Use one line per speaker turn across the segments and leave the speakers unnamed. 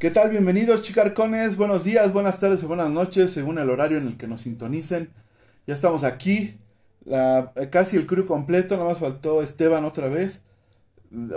¿Qué tal? Bienvenidos chicarcones, buenos días, buenas tardes o buenas noches, según el horario en el que nos sintonicen. Ya estamos aquí, la, casi el crew completo, nada más faltó Esteban otra vez.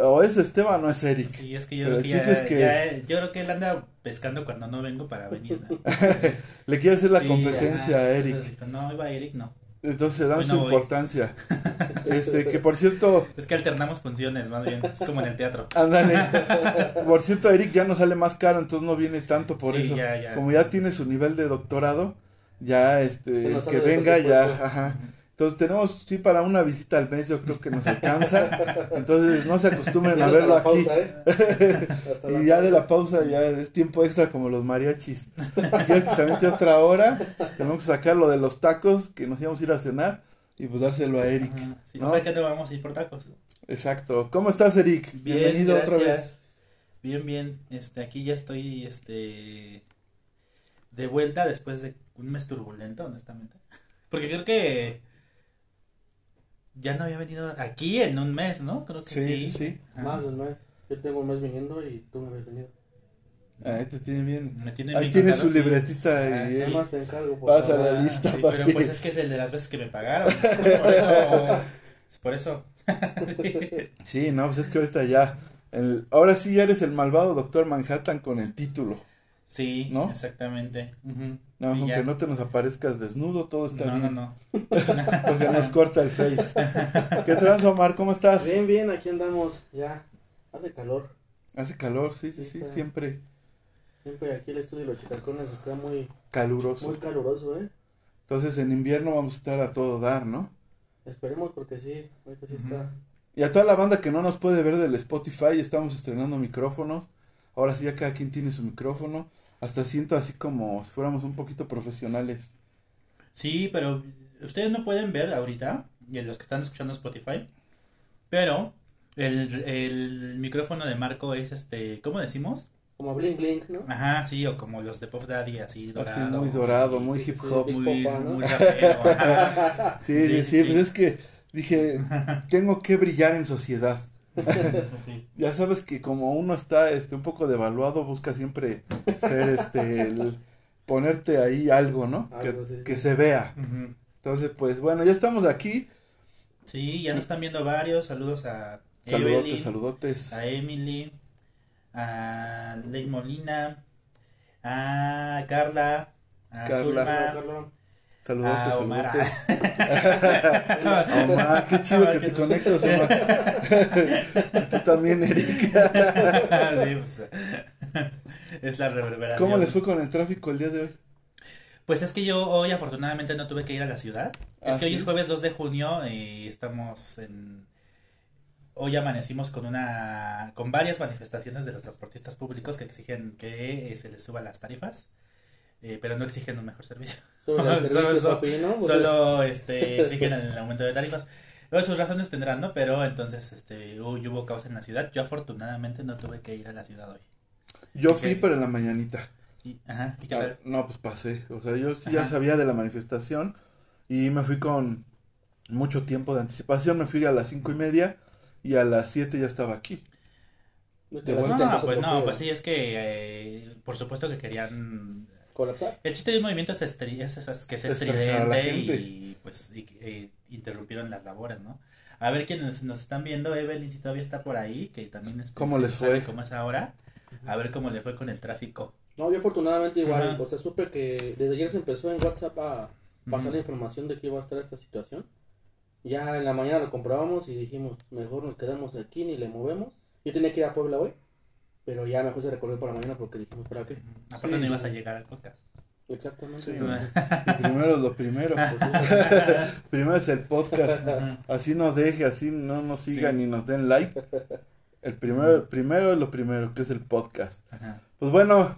O es Esteban o es Eric.
Sí, es que yo,
Pero
creo que, ya,
es que-
ya- yo creo que él anda pescando cuando no vengo para venir. ¿no?
Le quiere hacer la
Sí,
competencia a Eric.
entonces no, iba Eric, no.
Entonces se dan
Hoy
su
voy.
importancia. Este, que por cierto,
Es que alternamos funciones, más bien. Es como en el teatro.
ándale. Por cierto, Eric ya no sale más caro, entonces no viene tanto por
Sí,
eso.
ya, ya.
Como ya tiene su nivel de doctorado, ya este, que venga ya, ajá. Entonces tenemos, sí, para una visita al mes yo creo que nos alcanza. Entonces no se acostumbren a verlo aquí.
pausa, ¿eh?
Y ya de la
pausa.
ya es tiempo extra como los mariachis. Si quieres que se aviente otra hora, tenemos que sacar lo de los tacos que nos íbamos a ir a cenar y pues dárselo a Eric.
Ajá, sí,
¿no?
O sea que no vamos a ir por tacos.
Exacto. ¿Cómo estás, Eric?
Bien,
Bienvenido
gracias.
otra vez.
Bien, bien. Este, aquí ya estoy, este, de vuelta después de un mes turbulento, honestamente. Porque creo que ya no había venido aquí en un mes, ¿no? Creo que
Sí,
sí.
sí.
Más de un mes. Yo tengo un mes viniendo y tú me habías venido.
Ahí te tiene bien.
Me tienen
Ahí
bien
tiene su
sí.
libretita
Ah,
y
sí.
Nada más te encargo. por
Pasa
favor.
la lista,
sí, pero pues es que es el de las veces que me pagaron. Por eso. Por eso.
Sí, no, pues es que ahorita ya. el- ahora sí ya eres el malvado Doctor Manhattan con el título.
Sí,
¿No?
exactamente. Ujú.
No,
Sí,
aunque
ya.
no te nos aparezcas desnudo, todo está
No, no,
bien.
no.
Porque nos corta el face. ¿Qué trans, Omar? ¿Cómo estás?
Bien, bien, aquí andamos. Ya. Hace calor.
Hace calor, sí, sí,
Sí, está.
siempre
Siempre aquí el estudio de los chicarcones está muy,
caluroso.
muy caluroso, ¿eh?
Entonces en invierno vamos a estar a todo dar, ¿no?
Esperemos porque sí. Ahorita sí está.
Y a toda la banda que no nos puede ver del Spotify, estamos estrenando micrófonos. Ahora sí ya cada quien tiene su micrófono. Hasta siento así como si fuéramos un poquito profesionales.
Sí, pero ustedes no pueden ver ahorita, y los que están escuchando Spotify, pero el, el micrófono de Marco es este, ¿cómo decimos?
Como blink blink, ¿no?
Ajá, sí, o como los de Puff Daddy, así dorado.
Así muy dorado, muy hip hop.
Muy,
Popa, ¿no?
muy rapero.
Sí, sí,
Sí,
sí, pues es que dije, tengo que brillar en sociedad.
Sí.
Ya sabes que como uno está este un poco devaluado, busca siempre ser este el ponerte ahí algo, ¿no? Que,
Algo, sí, sí.
que se vea. Entonces, pues bueno, ya estamos aquí.
Sí, ya nos están viendo varios. Saludos a
Saludotes,
Evelyn,
saludotes.
a Emily, a Ley Molina, a Carla, a
Carla.
Zulma,
Saludotes,
a Omar.
saludotes. Omar, qué chido que te conectas, Omar. Tú también, Eric.
Sí, pues, es la reverberación.
¿Cómo les fue con el tráfico el día de hoy?
Pues es que yo hoy afortunadamente no tuve que ir a la ciudad. es
Ah,
que hoy es jueves 2 de junio y estamos en... Hoy amanecimos con una con varias manifestaciones de los transportistas públicos que exigen que eh, se les suba las tarifas, eh, pero no exigen un mejor servicio. Solo
servicio,
eso.
papi, ¿no? Porque-
Solo este, exigen el aumento de tarifas. Luego sus razones tendrán, ¿no? Pero entonces este, hoy hubo caos en la ciudad. Yo afortunadamente no tuve que ir a la ciudad hoy.
Yo fui, pero en la mañanita.
Y, ajá, ¿y qué
Ah, no, pues pasé. O sea, yo sí ya sabía de la manifestación y me fui con mucho tiempo de anticipación. Me fui a las cinco y media y a las siete ya estaba aquí.
No,
empezó
pues no, pues sí, es que eh, por supuesto que querían...
Colapsar.
El chiste de un movimiento es, estri- es- es- es que
la
estridente y pues y- eh, interrumpieron las labores, ¿no? A ver quienes nos están viendo, Evelyn si todavía está por ahí, que también este,
¿Cómo les fue?
cómo es ahora, a ver cómo le fue con el tráfico.
No, yo afortunadamente igual,
Ajá.
o sea, supe que desde ayer se empezó en WhatsApp a pasar la información de que iba a estar esta situación. Ya en la mañana lo comprobamos y dijimos, mejor nos quedamos aquí ni le movemos. Yo tenía que ir a Puebla hoy, pero ya mejor se recorrió por la mañana porque dijimos, ¿para qué?
Aparte
Sí,
no
sí.
ibas a llegar al podcast.
Exactamente.
Sí,
entonces,
Y primero es lo primero.
pues,
primero es el podcast. Así nos deje, así no nos sigan
Sí.
ni nos den like. El primero, el primero es lo primero, que es el podcast.
Ajá.
Pues bueno,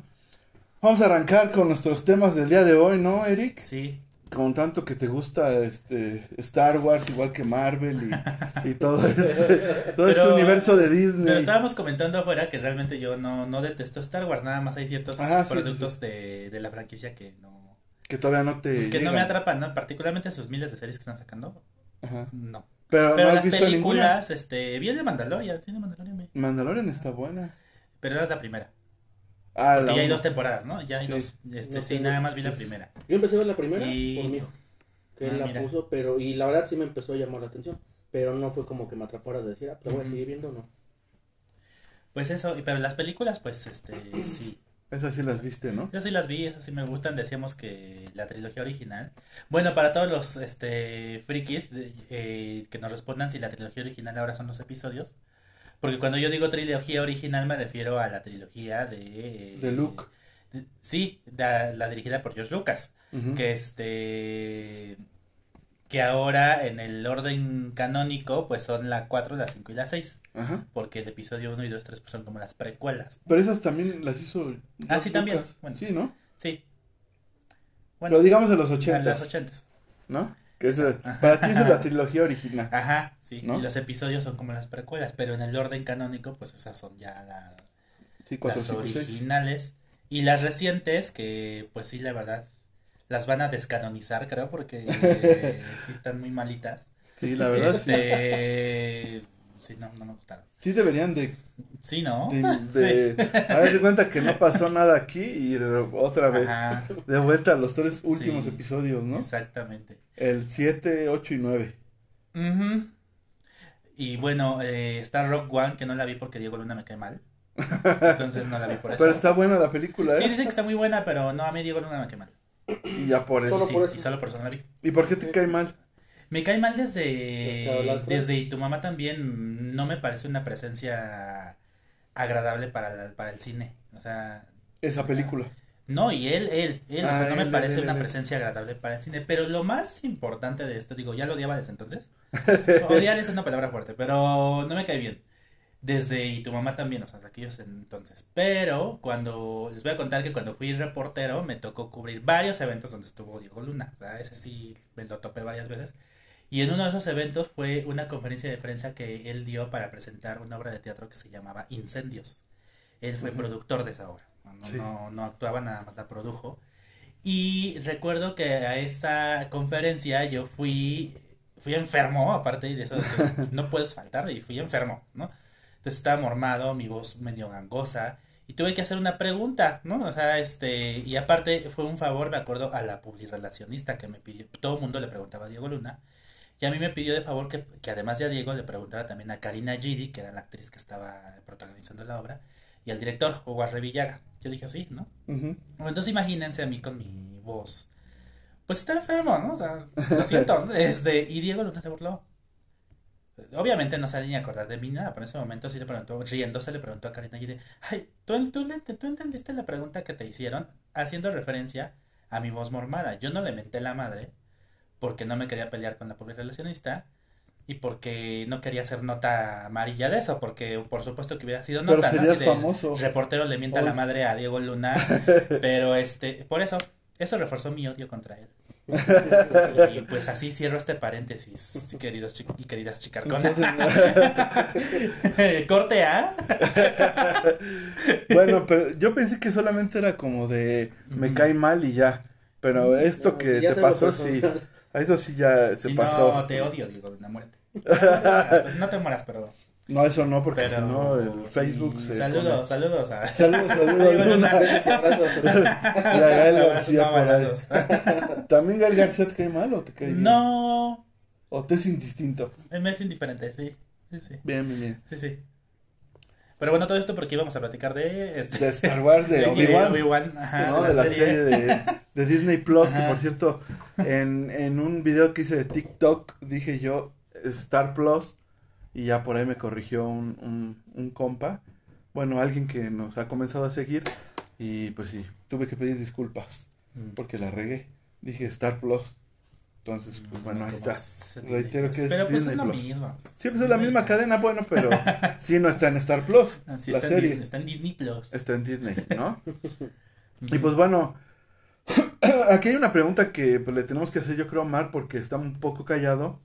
vamos a arrancar con nuestros temas del día de hoy, ¿no, Eric?
Sí,
con tanto que te gusta este Star Wars, igual que Marvel y, y todo este, todo este universo de Disney.
Pero estábamos comentando afuera que realmente yo no, no detesto Star Wars, nada más hay ciertos
Ajá, sí,
productos
sí,
De, de la franquicia que no,
Que todavía no te.
pues que no me atrapan, ¿no? Particularmente sus miles de series que están sacando,
Ajá.
no.
Pero,
Pero
no has
las
visto ninguna.
películas, este, vi el de Mandalorian, de Mandalorian.
Mandalorian está buena.
pero no es la primera.
Ah,
Porque
la
ya hay dos temporadas, ¿no? Ya hay
Sí.
dos, este,
No
sí, nada más vi la primera.
Yo empecé a ver la primera
Y-
por mi hijo, que
Ah,
él la
mira.
puso, pero, y la verdad sí me empezó a llamar la atención, pero no fue como que me atrapara de decir, ah, pues la voy a seguir viendo, no.
Pues eso, y- pero las películas, pues, este, sí.
Esas sí las viste, ¿no?
Yo sí las vi, esas sí me gustan. Decíamos que la trilogía original. Bueno, para todos los este, frikis de- eh, que nos respondan si la trilogía original ahora son los episodios. Porque cuando yo digo trilogía original me refiero a la trilogía de...
De Luke.
de- sí, la, la dirigida por George Lucas.
Ujú.
Que este... Que ahora en el orden canónico pues son la 4, la 5 y la 6.
Ajá.
Porque el episodio 1 y 2, 3 pues son como las precuelas.
Pero esas también las hizo.
Ah,
George
sí, también.
Lucas.
Bueno.
Sí, ¿no?
Sí.
Lo digamos de los
a
ochentas,
las 80.
¿no? Que es, eh, para ti es la trilogía original.
Ajá, sí.
¿No?
Y los episodios son como las precuelas, pero en el orden canónico, pues esas son ya la-
Sí, cuatro,
las
cinco, seis.
originales. Y las recientes, que pues sí, la verdad, las van a descanonizar, creo, porque eh, sí están muy malitas.
Sí, la verdad.
Este, sí, no, no me gustaron.
Sí deberían de,
Sí, ¿no?
de, de de cuenta que no pasó nada aquí y otra vez
Ajá,
de vuelta a los tres últimos
Sí.
episodios, ¿no?
exactamente.
El 7, 8 y 9.
Ujú. Y bueno, eh, está Rock One, que no la vi porque Diego Luna me cae mal. Entonces no la vi por eso.
Pero está buena la película,
Sí,
¿eh?
dicen que está muy buena, pero no, a mí Diego Luna me cae mal.
Y ya por eso.
Solo
Sí,
por eso.
y solo por eso no la vi.
¿Y por qué te cae mal?
Me cae mal desde, desde y tu mamá también no me parece una presencia agradable para, la- para el cine. O sea,
Esa película.
no, y él, él, él, o
Ah,
sea, no me
él,
parece
él,
una
él.
presencia agradable para el cine. Pero lo más importante de esto, digo, ya lo odiaba desde entonces. Odiar es una palabra fuerte, pero no me cae bien. Desde y tu mamá también, o sea, de aquellos entonces. Pero cuando, les voy a contar que cuando fui reportero me tocó cubrir varios eventos donde estuvo Diego Luna. O sea, ese sí me lo topé varias veces. Y en uno de esos eventos fue una conferencia de prensa que él dio para presentar una obra de teatro que se llamaba Incendios. Él fue productor de esa obra. No, no,
Sí.
no, no actuaba, nada más la produjo. Y recuerdo que a esa conferencia yo fui, fui enfermo, aparte de eso, de que no puedes faltar, y fui enfermo, ¿no? Entonces estaba mormado, mi voz medio gangosa, y tuve que hacer una pregunta, ¿no? O sea, este, y aparte fue un favor, me acuerdo, a la publirelacionista que me pidió, todo el mundo le preguntaba a Diego Luna, y a mí me pidió de favor que, que además de a Diego le preguntara también a Karina Gidi, que era la actriz que estaba protagonizando la obra, y al director, Hugo Arrevillaga. Yo dije sí, ¿no? Entonces imagínense a mí con mi voz. Pues está enfermo, ¿no? O sea, lo siento. Este, y Diego Luna se burló. Obviamente no sale ni a acordar de mí nada, pero en ese momento sí le preguntó, riéndose le preguntó a Karina Gide, ay, ¿tú, tú, tú entendiste la pregunta que te hicieron haciendo referencia a mi voz mormada. Yo no le menté la madre porque no me quería pelear con la pobre relacionista y porque no quería hacer nota amarilla de eso, porque por supuesto que hubiera sido
Pero
nota, Así de,
famoso.
reportero le mienta la madre a Diego Luna, pero este, por eso, eso reforzó mi odio contra él. Y pues así cierro este paréntesis, queridos chi- y queridas chicarconas. Corte A.
bueno, pero yo pensé que solamente era como de me cae mal y ya. Pero esto
No,
que
si
te pasó, sí. Eso sí ya se
Si
pasó.
no, te odio, Diego Luna, muerte. Pues No te mueras, pero.
No, eso no, porque si no el Facebook
sí,
se...
Saludos, saludos a.
Saludos, saludos,
Diego
Luna.
Luna.
Besos y abrazos.
Y a Gael
Abrazos
García
no
por ahí.
balados.
¿También Gael García te cae mal o te cae bien?
No,
¿O te es indistinto?
me es indiferente, sí. Sí, sí.
Bien, bien, bien.
Sí, sí. Pero bueno, todo esto porque íbamos a platicar de. Este,
De Star Wars, de Obi-Wan. ¿no? De la serie de, de Disney Plus, que por cierto, en, en un video que hice de TikTok dije yo Star Plus y ya por ahí me corrigió un, un, un compa, bueno, alguien que nos ha comenzado a seguir y pues sí, tuve que pedir disculpas
Mm.
porque la regué, dije Star Plus, entonces pues bueno, ahí está.
es Disney
Reitero
Plus.
que es
Pero pues
Disney
es
Plus.
mismo.
Sí, pues es la misma cadena, bueno, pero sí no está en Star Plus,
Ah, sí,
la
está en
serie
Disney- está en Disney Plus.
está en Disney, ¿no? Y pues bueno, Aquí hay una pregunta que pues, le tenemos que hacer yo creo a Omar porque está un poco callado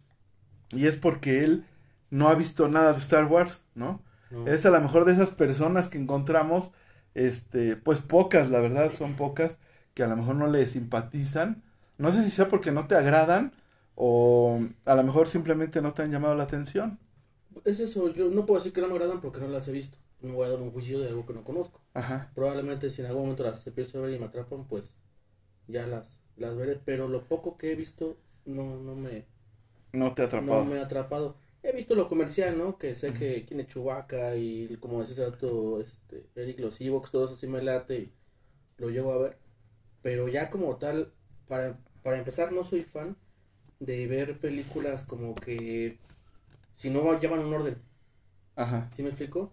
y es porque él no ha visto nada de Star Wars, ¿no?
No.
Es a lo mejor de esas personas que encontramos, este, pues pocas, la verdad, son pocas, que a lo mejor no le simpatizan. No sé si sea porque no te agradan o a lo mejor simplemente no te han llamado la atención.
Es eso, yo no puedo decir que no me agradan porque no las he visto. No voy a dar un juicio de algo que no conozco.
Ajá,
Probablemente si en algún momento las empiezo a ver y me atrapan, pues ya las, las veré. Pero lo poco que he visto no, no, me,
no te ha atrapado.
no me ha atrapado. He visto lo comercial, ¿no? Que sé que tiene Chewbacca y como decís alto, este, Eric los Ewoks, todo eso sí me late y lo llevo a ver. Pero ya como tal, para, para empezar, no soy fan de ver películas como que si no llevan un orden.
Ajá,
¿Sí me explico?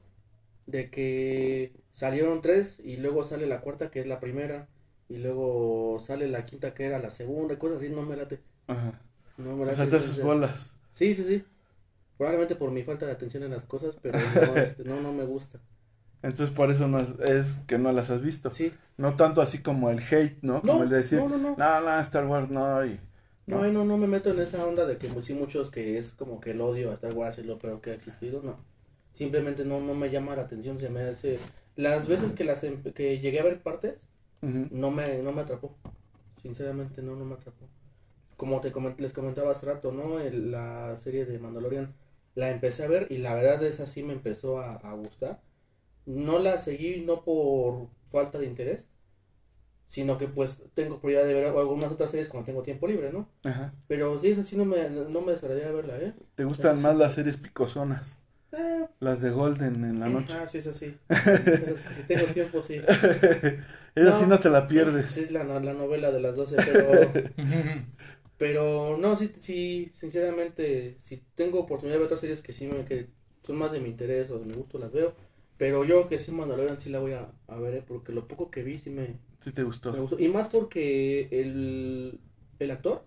De que salieron tres y luego sale la cuarta que es la primera y luego sale la quinta que era la segunda y cosas así, no me late.
ajá.
No me
O
late.
sea, te haces
entonces-
bolas.
Sí, sí, sí. Probablemente por mi falta de atención en las cosas, pero no, este, no, no me gusta.
Entonces por eso no es, es que no las has visto.
Sí.
No tanto así como el hate, ¿no? Como
No,
el de decir,
no, no, no.
no, no, Star Wars no, y...
No, no, no me meto en esa onda de que pues, sí muchos que es como que el odio a Star Wars es lo peor que ha existido, no. Simplemente no, no me llama la atención, se me hace... Las veces que las em- que llegué a ver partes, no me, no me atrapó. Sinceramente no, no me atrapó. Como te coment- les comentaba hace rato, ¿no? El- la serie de Mandalorian la empecé a ver y la verdad esa sí me empezó a, a gustar. No la seguí no por falta de interés, sino que pues tengo prioridad de ver algunas otras series cuando tengo tiempo libre, ¿no?
Ajá.
Pero sí, esa sí no me, no me desagradaría verla, ¿eh?
¿Te gustan más las series picosonas?
Eh,
Las de Golden en la noche.
Ah, sí, es así. si tengo tiempo, sí.
Esa sí
No.
no te la pierdes.
Es la, no- la novela de las 12, pero... Pero no, sí, sí, sinceramente, si tengo oportunidad de ver otras series que sí me, que son más de mi interés o de mi gusto, las veo. Pero yo que sí Mandalorian sí la voy a, a ver, ¿eh? porque lo poco que vi sí me,
Sí te gustó.
me gustó. Y más porque el, el actor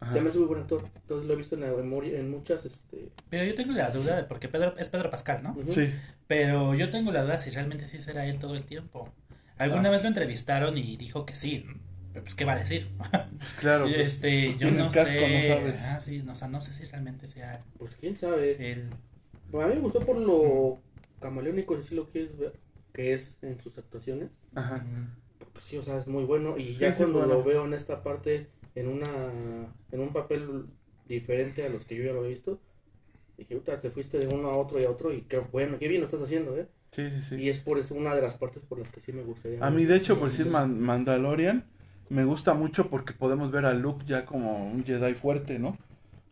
Ajá.
se me hace muy buen actor. Entonces lo he visto en, en, mori- en muchas, este...
Pero yo tengo la duda, de- porque Pedro, es Pedro Pascal, ¿no?
Sí.
Pero yo tengo la duda si realmente sí será él todo el tiempo. Alguna
Ah.
vez lo entrevistaron y dijo que sí. Pero pues, ¿qué va a decir?
Pues claro. pues,
este, yo no
el casco
sé.
no sabes.
Ah, sí, no, o sea, no sé si realmente sea
Pues quién sabe.
él.
Pues a mí me gustó por lo camaleónico, si lo quieres ver, que es en sus actuaciones.
Ajá.
Porque sí, o sea, es muy bueno. Y ya
sí,
cuando lo veo en esta parte, en una en un papel diferente a los que yo ya lo había visto, dije, puta, te fuiste de uno a otro y a otro. Y qué bueno, qué bien lo estás haciendo, ¿eh?
Sí, sí, sí.
Y es por eso una de las partes por las que sí me gustaría.
A mí, de hecho, por decir Man- Mandalorian, me gusta mucho porque podemos ver a Luke ya como un Jedi fuerte, ¿no?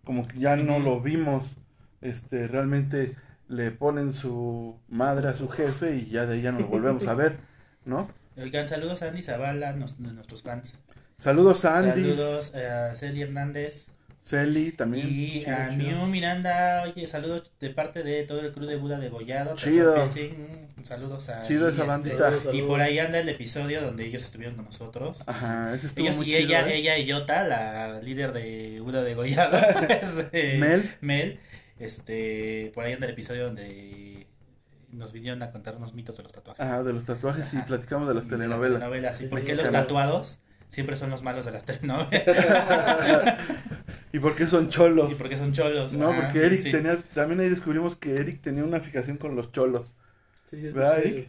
Como que ya no lo vimos, este, realmente le ponen su madre a su jefe y ya de ahí ya no lo volvemos a ver, ¿no?
Oigan, saludos a Andy Zavala, nos- de nuestros fans.
Saludos a Andy,
Saludos a Celia Hernández
Celi también.
y
chido,
a. Miu Miranda. Oye, saludos de parte de todo el crew de Buda de Gollado.
Chido.
Mm, Saludos a
Chido esa
y,
bandita.
Saludos,
Y por ahí anda el episodio donde ellos estuvieron con nosotros.
Ajá, ese estuvo
Ellos-
muy
y
chido,
ella,
¿eh?
ella y Yota, la líder de Buda de Gollado. este,
Mel.
Mel. Este, por ahí anda el episodio donde nos vinieron a contar unos mitos de los tatuajes.
Ajá, de los tatuajes y platicamos de las
Y
telenovelas.
telenovelas, ¿Y
Sí,
por
sí,
qué
sí,
los tatuados siempre son los malos de las telenovelas?
¿Y por qué son cholos?
y porque son cholos.
No,
Ah,
porque Eric
sí.
tenía, también ahí descubrimos que Eric tenía una fijación con los cholos.
Sí, sí,
¿Verdad, Eric?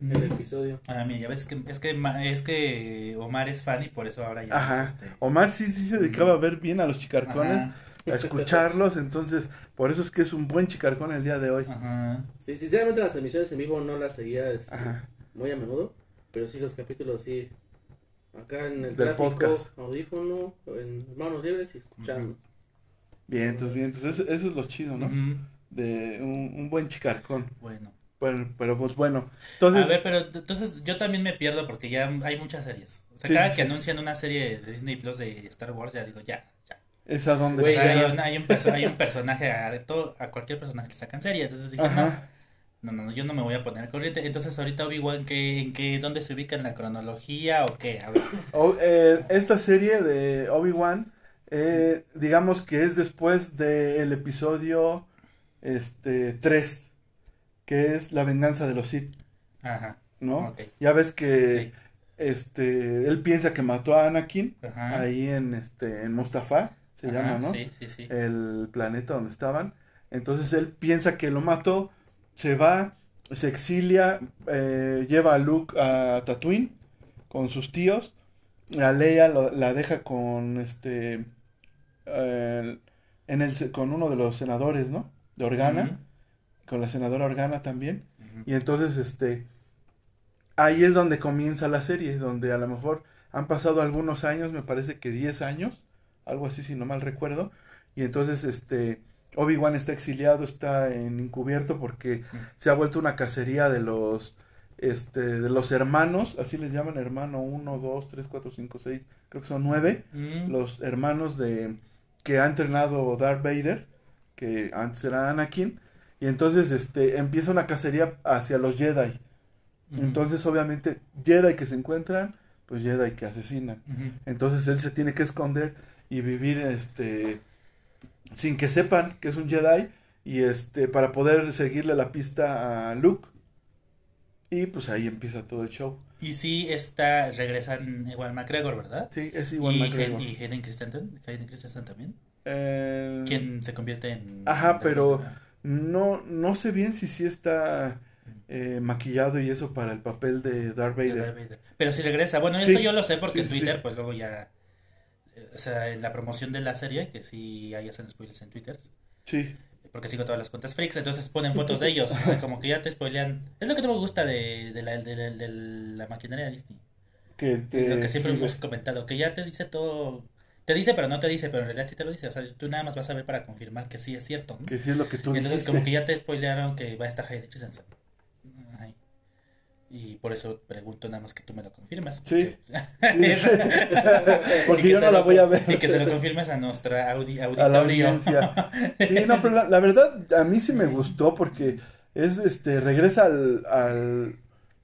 El, el episodio.
Ah, mira, ya ves que es que es que Omar es fan y por eso ahora ya
Ajá.
este,
Omar sí, sí se dedicaba a ver bien a los chicarcones,
Ajá,
a escucharlos, entonces por eso es que es un buen chicarcón el día de hoy.
ajá.
Sí, sinceramente las transmisiones en vivo no las seguía este, muy a menudo, pero sí los capítulos sí. Acá en
Del
el tráfico,
podcast.
audífono, en manos libres y escuchando.
Bien, entonces, bien, entonces eso, eso es lo chido, ¿no? De un, un buen chicarcón.
Bueno.
Bueno, pero pues bueno, entonces,
A ver, pero entonces yo también me pierdo porque ya hay muchas series. O sea,
Sí,
cada
sí,
que anuncian una serie de Disney Plus de Star Wars, ya digo, ya.
Es a donde
Güey,
hay, un, hay, un perso- hay un personaje, a, todo, a cualquier personaje le sacan serie. Entonces dije,
Ajá.
no, no, no, yo no me voy a poner al corriente. Entonces ahorita Obi-Wan, ¿qué, ¿en qué, dónde se ubica en la cronología o qué? A ver.
O- eh, esta serie de Obi-Wan, eh, digamos que es después del episodio este 3, que es la venganza de los Sith,
Ajá.
¿no? Ya ves que
Sí.
este, él piensa que mató a Anakin
Ajá.
ahí en, este, en Mustafa, se
Ajá,
llama, ¿no?
Sí, sí, sí.
el planeta donde estaban. Entonces él piensa que lo mató, se va, se exilia, eh, lleva a Luke a Tatooine con sus tíos. A Leia lo- la deja con este eh, en el, con uno de los senadores, ¿no? De Organa, con la senadora Organa también. Y entonces, este, ahí es donde comienza la serie, donde a lo mejor han pasado algunos años, me parece que 10 años, algo así si no mal recuerdo, y entonces, este, Obi-Wan está exiliado, está en encubierto porque se ha vuelto una cacería de los, este, de los hermanos, así les llaman, hermano 1, 2, 3, 4, 5, 6, creo que son 9,
Mm,
los hermanos de, que ha entrenado Darth Vader, que antes era Anakin, y entonces, este, empieza una cacería hacia los Jedi.
ujú,
Entonces, obviamente, Jedi que se encuentran, pues Jedi que asesinan.
ujú.
Entonces él se tiene que esconder y vivir este sin que sepan que es un Jedi y este para poder seguirle la pista a Luke. Y pues ahí empieza todo el show.
Y sí, está, regresan igual McGregor, ¿verdad?
Sí, es igual McGregor.
Y Hayden Christensen, Hayden Christensen también.
Eh,
Quien se convierte en...
Ajá,
en-
pero- no no sé bien si sí está eh, maquillado y eso para el papel de Darth
de
Vader.
Darth Vader. Pero si regresa, bueno,
Sí,
esto yo lo sé porque
sí,
en Twitter,
sí.
pues luego ya... O sea, en la promoción de la serie, que sí hay hacen spoilers en Twitter,
Sí,
porque sigo todas las cuentas freaks, entonces ponen fotos de ellos, o sea, como que ya te spoilean. Es lo que no me gusta de, de, la, de, la, de la maquinaria de Disney.
que te
lo que siempre hemos comentado, que ya te dice todo, te dice pero no te dice, pero en realidad sí te lo dice, o sea, tú nada más vas a ver para confirmar que sí es cierto, ¿no?
que sí es lo que tú
Y entonces
dijiste.
como que ya te spoilearon que va a estar Hayden Christensen. Y por eso pregunto nada más que tú me lo confirmes.
Sí.
porque-
Sí. Porque
que
yo no la voy a ver.
Y que se lo confirmes a nuestra audi
a la
auditorio.
audiencia. Sí, no, pero la, la verdad a mí sí me gustó porque es este regresa al, al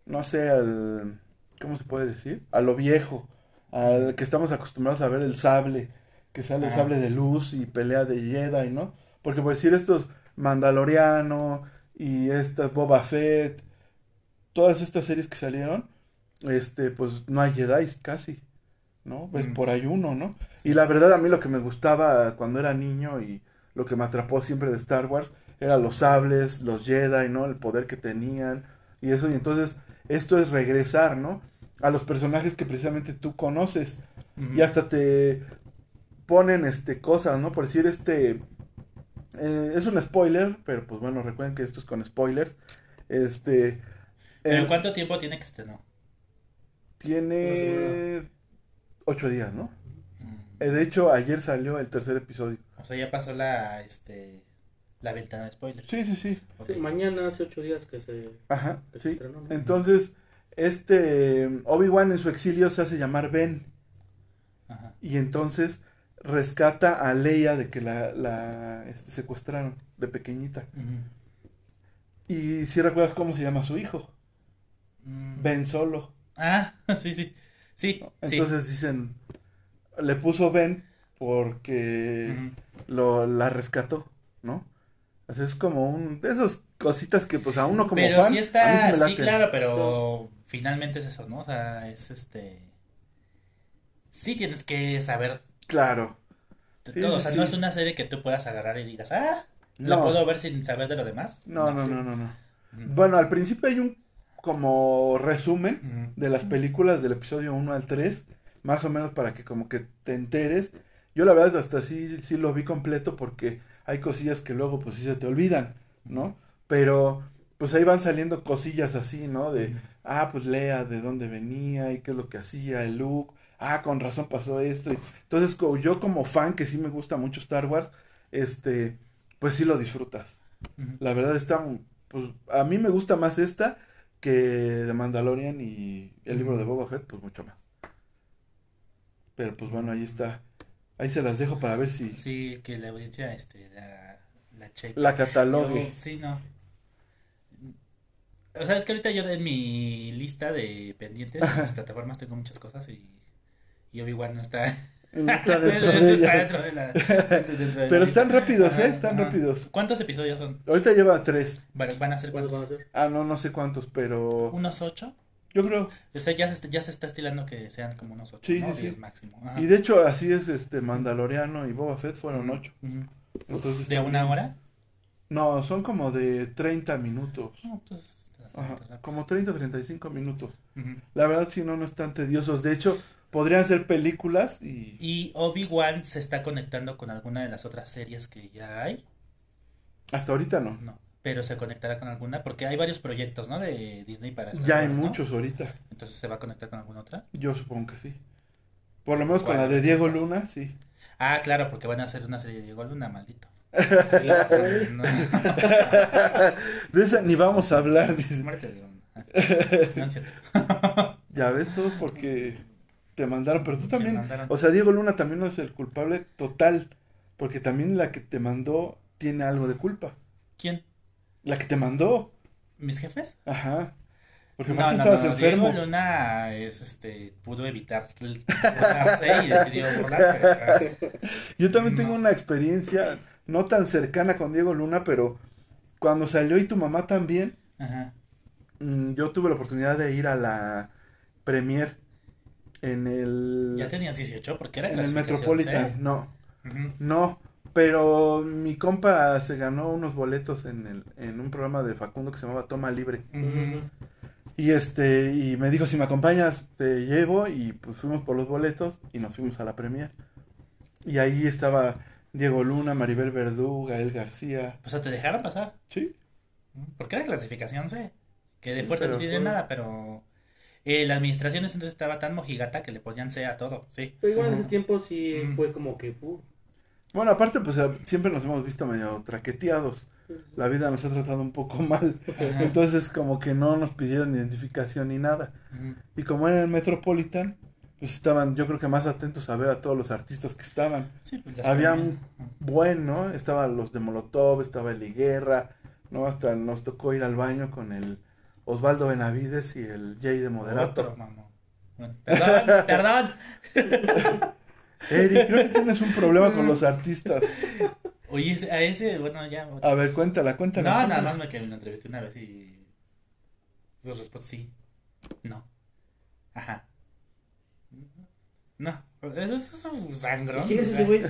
no sé, al ¿cómo se puede decir? A lo viejo, al que estamos acostumbrados a ver el sable, que sale el sable de luz y pelea de Jedi, ¿no? Porque por decir estos Mandaloriano y estas Boba Fett, todas estas series que salieron, este pues no hay Jedi casi. ¿no? Ves
Mm.
por ahí uno, ¿no? Y la verdad a mí lo que me gustaba cuando era niño y lo que me atrapó siempre de Star Wars eran los sables, los Jedi, ¿no? El poder que tenían y eso. Y entonces esto es regresar, ¿no? A los personajes que precisamente tú conoces y hasta te ponen este cosas, ¿no? Por decir este eh, es un spoiler, pero pues bueno, recuerden que esto es con spoilers. Este
¿Pero
eh,
cuánto tiempo tiene que estrenó?
tiene ocho días, ¿no?
Mm.
Eh, De hecho, ayer salió el tercer episodio.
O sea, ya pasó la, este, la ventana de spoilers.
Sí, sí, sí.
Mañana hace ocho días que se...
Ajá,
que se
sí.
estrenó, ¿no?
Entonces, este Obi-Wan en su exilio se hace llamar Ben.
Ajá.
Y entonces rescata a Leia de que la, la este, secuestraron de pequeñita. Y si recuerdas cómo se llama su hijo. Ben Solo.
Ah, sí, sí. Sí, sí.
Entonces dicen, le puso Ben porque lo, la rescató, ¿no? O sea, es como un de esas cositas que pues a uno como
pero
fan
sí
a
está,
mí sí me
sí,
laten.
claro, pero finalmente es eso, ¿no? O sea, es este... Sí tienes que saber
Claro. Sí,
todo, o sea, no es una serie que tú puedas agarrar y digas, ah, ¿la
No.
puedo ver sin saber de lo demás?
No, no, no, no, no.
Ujú.
Bueno, al principio hay un como resumen de las películas del episodio 1 al 3, más o menos para que como que te enteres. Yo la verdad hasta sí, sí lo vi completo porque hay cosillas que luego pues sí se te olvidan, ¿no? Pero pues ahí van saliendo cosillas así, ¿no? De, ah, pues Lea de dónde venía y qué es lo que hacía, el look, ah, con razón pasó esto. Entonces yo como fan que sí me gusta mucho Star Wars, este, pues sí lo disfrutas. La verdad está, pues a mí me gusta más esta que de Mandalorian y el libro de Boba Fett, pues mucho más. Pero pues bueno, ahí está. Ahí se las dejo para ver si
Sí, que la audiencia, este, la, la cheque.
la catalogue.
Yo, sí, no. O sea, es que ahorita yo en mi lista de pendientes en las plataformas tengo muchas cosas y, y Obi-Wan no está,
está dentro de
está
ella.
dentro de la... dentro de la
Pero están rápidos, ¿eh?
Ajá,
Están
ajá.
rápidos.
¿Cuántos episodios son?
Ahorita lleva tres.
Van van a ser
¿Cuáles van a
cuántos?
Ah, no, no sé cuántos, pero
¿Unos ocho?
yo creo.
O sea, ya se, ya se está estilando que sean como unos 8,
Sí,
¿no?
sí,
10
sí.
máximo. Ajá.
Y de hecho, así es este Mandaloriano y Boba Fett fueron ocho. Entonces,
¿De una
bien.
hora?
No, son como de 30 minutos.
No, pues,
Ajá, como 30 35 minutos.
Ujú.
La verdad, si no, no están tediosos. De hecho, podrían ser películas y.
Y Obi-Wan se está conectando con alguna de las otras series que ya hay.
Hasta ahorita no.
No, pero se conectará con alguna porque hay varios proyectos, ¿no? De Disney para Star
Ya hay muchos ahorita.
Entonces se va a conectar con alguna otra.
Yo supongo que sí. Por lo menos con la de Diego Luna, sí.
Ah, claro, porque van a hacer una serie de Diego Luna, maldito. No,
De esa ni vamos a hablar. dice.
No es cierto.
Ya ves todo porque te mandaron. Pero tú también. O sea, Diego Luna también no es el culpable total. Porque también la que te mandó tiene algo de culpa.
¿Quién?
La que te mandó.
¿Mis jefes?
Ajá. Porque
No, no,
estabas
no,
enfermo.
Diego Luna es, este, pudo evitar burlarse y decidió burlarse.
Yo también tengo una experiencia no tan cercana con Diego Luna, pero cuando salió y tu mamá también,
Ajá.
mm, yo tuve la oportunidad de ir a la premier en el
Ya tenías 18 porque era
en el Metropolitan. No, no, pero mi compa se ganó unos boletos en el en un programa de Facundo que se llamaba Toma Libre. Y este y me dijo, "Si me acompañas, te llevo" y pues fuimos por los boletos y nos fuimos a la premier. Y ahí estaba Diego Luna, Maribel Verdú, Gael García.
O sea, te dejaron pasar.
Sí.
Porque era clasificación C. Que de
Sí,
fuerte no tiene
fue-
nada, pero eh, la administración ese entonces estaba tan mojigata que le ponían C a todo, sí.
Pero igual en ese tiempo sí
Mm.
fue como que. uh,
Bueno, aparte, pues eh, siempre nos hemos visto medio traqueteados. La vida nos ha tratado un poco mal.
Ajá.
Entonces, como que no nos pidieron identificación ni nada. Y como era el Metropolitan, pues estaban, yo creo que más atentos a ver a todos los artistas que estaban.
Sí, pues,
Había un buen, ¿no? Estaban los de Molotov, estaba el Guerra, ¿no? Hasta nos tocó ir al baño con el Osvaldo Benavides y el Jay de Moderato.
Otro, mamón. Bueno, perdón, perdón.
Eric, creo que tienes un problema con los artistas.
Oye, a ese, bueno, ya.
A ver, cuéntala, cuéntala.
No, nada más me que me lo entrevisté una vez y. Su respuesta sí. No. Ajá. No. Eso es un sangrón.
¿Quién es ese güey?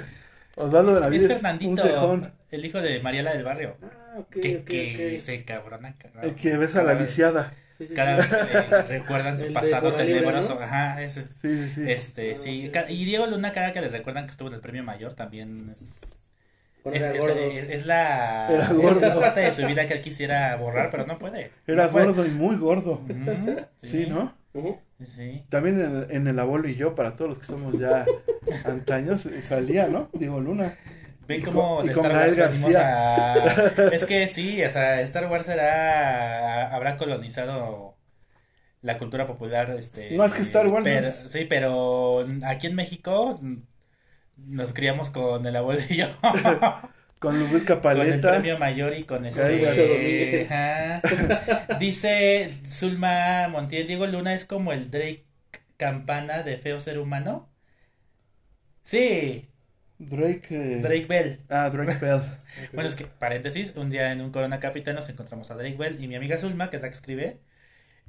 Osvaldo
Es
Benavides,
Fernandito,
un cejón.
El hijo de Mariela del Barrio.
Ah, ok,
que que
ok.
se cabrona. cabrón.
El que besa a la
Cada-
lisiada.
Sí, sí,
Cada
sí.
vez que le recuerdan su pasado tenebroso.
¿no?
Ajá, ese.
Sí, sí, sí.
Este,
Ah,
sí. Y Diego Luna, cada que le recuerdan que estuvo en el premio mayor, también es,
Cuando
es,
era
es-
gordo.
es- es la, parte de su vida que él quisiera borrar, pero no puede.
Era
No puede.
gordo y muy gordo. Sí, ¿no?
Sí.
También en el, en el abuelo y yo, para todos los que somos ya antaños, eh, salía, ¿no? Diego Luna.
Ven cómo de Star Wars venimos a... Es que sí, o sea, Star Wars será... habrá colonizado la cultura popular, este...
Es que Star Wars
pero-
es-
Sí, pero aquí en México nos criamos con el abuelo y yo.
Con Lubrica
Con el
Paleta.
premio mayor y con este... Ajá. Dice Zulma Montiel, Diego Luna es como el Drake Campana de Feo Ser Humano. Sí,
Drake. eh,
Drake Bell.
Ah, Drake Bell.
Bueno, es que, paréntesis, un día en un Corona Capital nos encontramos a Drake Bell y mi amiga Zulma, que es la que escribe,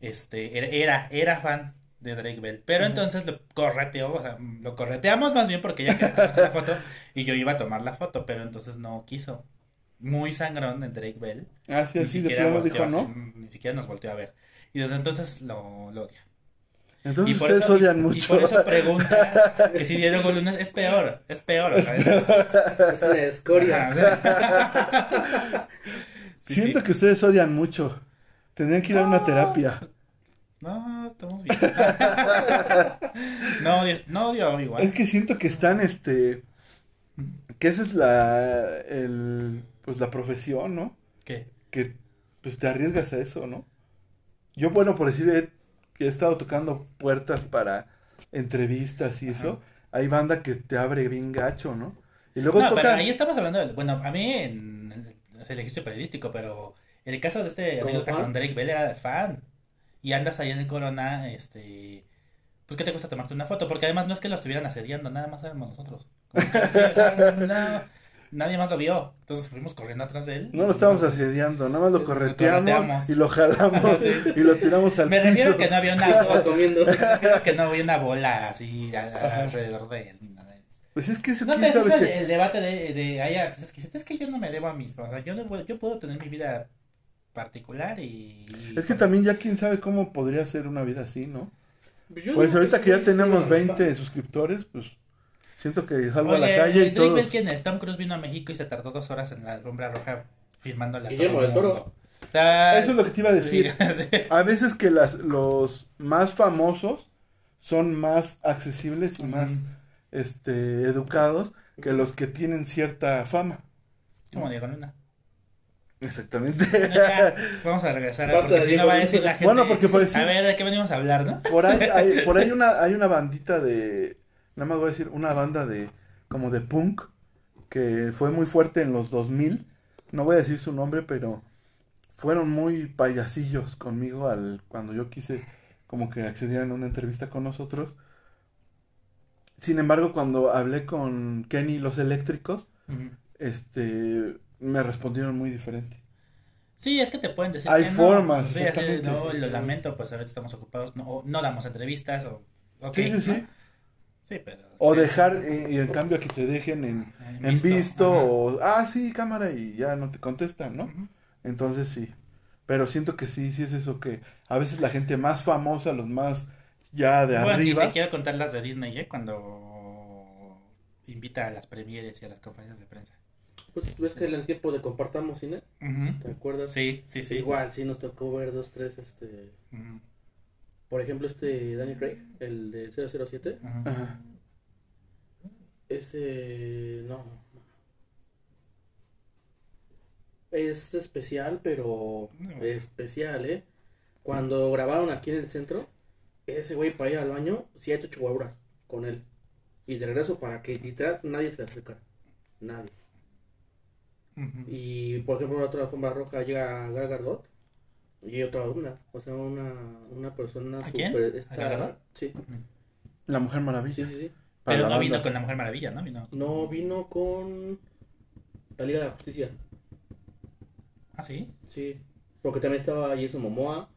este, era, era, fan de Drake Bell. Pero entonces lo correteó, o sea, lo correteamos más bien porque ella quería tomarse la foto y yo iba a tomar la foto, pero entonces no quiso. Muy sangrón en Drake Bell.
Ah, sí,
Ni
así de plano dijo,
así,
¿no?
Ni siquiera nos volteó a ver. Y desde entonces lo, lo odia.
Entonces
y por
ustedes
eso,
odian
y-
mucho.
Y por eso pregunta que si Diego Luna es peor, es peor. es-
Es una escoria.
Ajá, o sea. Sí,
Siento
sí.
que ustedes odian mucho. Tendrían que ir a una terapia.
No, estamos bien. no, odio, no odio igual.
Es que siento que están, este, que esa es la, el, pues la profesión, ¿no?
¿Qué?
Que, pues te arriesgas a eso, ¿no? Yo, bueno, por decir, he, que he estado tocando puertas para entrevistas y eso, hay banda que te abre bien gacho, ¿no? Y luego
No, pero
toca,
ahí estamos hablando de, bueno, a mí en el, ejercicio periodístico, pero en el caso de este
¿Como
anécdota con Drake Bell era fan. Y andas ahí en el Corona, este, pues ¿qué te cuesta tomarte una foto? Porque además no es que lo estuvieran asediando, nada más éramos nosotros. Como que, no, nadie más lo vio. Entonces fuimos corriendo atrás de él.
No lo estábamos asediando, nada más lo
Lo
correteamos y lo jalamos
Sí.
y lo tiramos al
Me
piso.
refiero que no había una,
comiendo.
me refiero que no había una bola así alrededor de él. ni nada.
Pues es que eso
No sé, ese es el,
qué-
el debate de, de hay artistas que dicen, es que yo no me debo a mis, o sea, yo, no puedo- yo puedo tener mi vida particular y...
Es que también ya quién sabe cómo podría ser una vida así, ¿no?
Yo
Pues
digo
ahorita que ya tenemos
sí,
20 suscriptores, pues siento que salgo a la calle y todos...
¿quién es? Tom Cruise vino a México y se tardó dos horas en la alfombra roja firmándole a
Guillermo
todo el
del Toro.
Eso es lo que te iba a decir.
sí, sí.
A veces que las, los más famosos son más accesibles y más este, educados que los que tienen cierta fama.
Como Diego Luna.
Exactamente.
Ya, vamos a regresar, porque
de
si no va a decir la gente...
Bueno, porque por decir-
A ver, ¿de qué venimos a hablar, no?
Por ahí hay, por ahí una, hay una bandita de, nada más voy a decir, una banda de, como de punk, que fue muy fuerte en los 2000, no voy a decir su nombre, pero fueron muy payasillos conmigo al, cuando yo quise como que accedieran a una entrevista con nosotros. Sin embargo, cuando hablé con Kenny los eléctricos, este, me respondieron muy diferente.
Sí, es que te pueden decir
Hay
que no.
formas,
Sí, no,
sí.
lo lamento, pues ahorita estamos ocupados, no, no damos entrevistas, o...
Sí, sí, sí.
¿no? Sí, pero...
O
sí.
dejar, eh, y en cambio que te dejen en,
En
en visto, o, ah, sí, cámara, y ya no te contestan, ¿no?
Ujú.
Entonces sí. Pero siento que sí, sí es eso que a veces la gente más famosa, los más ya de
Bueno, y
arriba,
te quiero contar las de Disney, ¿eh? Cuando invita a las premieres y a las conferencias de prensa.
Pues ves que en el tiempo de compartamos cine,
Ujú.
¿te acuerdas?
Sí, sí, sí.
Igual, sí nos tocó ver dos, tres, este...
Ujú.
Por ejemplo, este Danny Craig, el de 007.
Ujú.
Ajá.
Ese... no. Es especial, pero...
No.
Especial, ¿eh? Cuando grabaron aquí en el centro, ese güey para ir al baño, ha hecho chihuahuas con él. Y de regreso para que literal nadie se le acercara. Nadie. Y por ejemplo, la otra alfombra roja llega Gal Gadot y otra onda. O sea, una, una persona
¿A quién? ¿A
esta-? Sí,
La Mujer
sí,
Maravilla.
sí, sí.
para
Pero
la
no vino con la Mujer Maravilla, ¿no? Vino...
No vino con la Liga de la Justicia.
Ah, sí.
Sí, porque también estaba Jason Momoa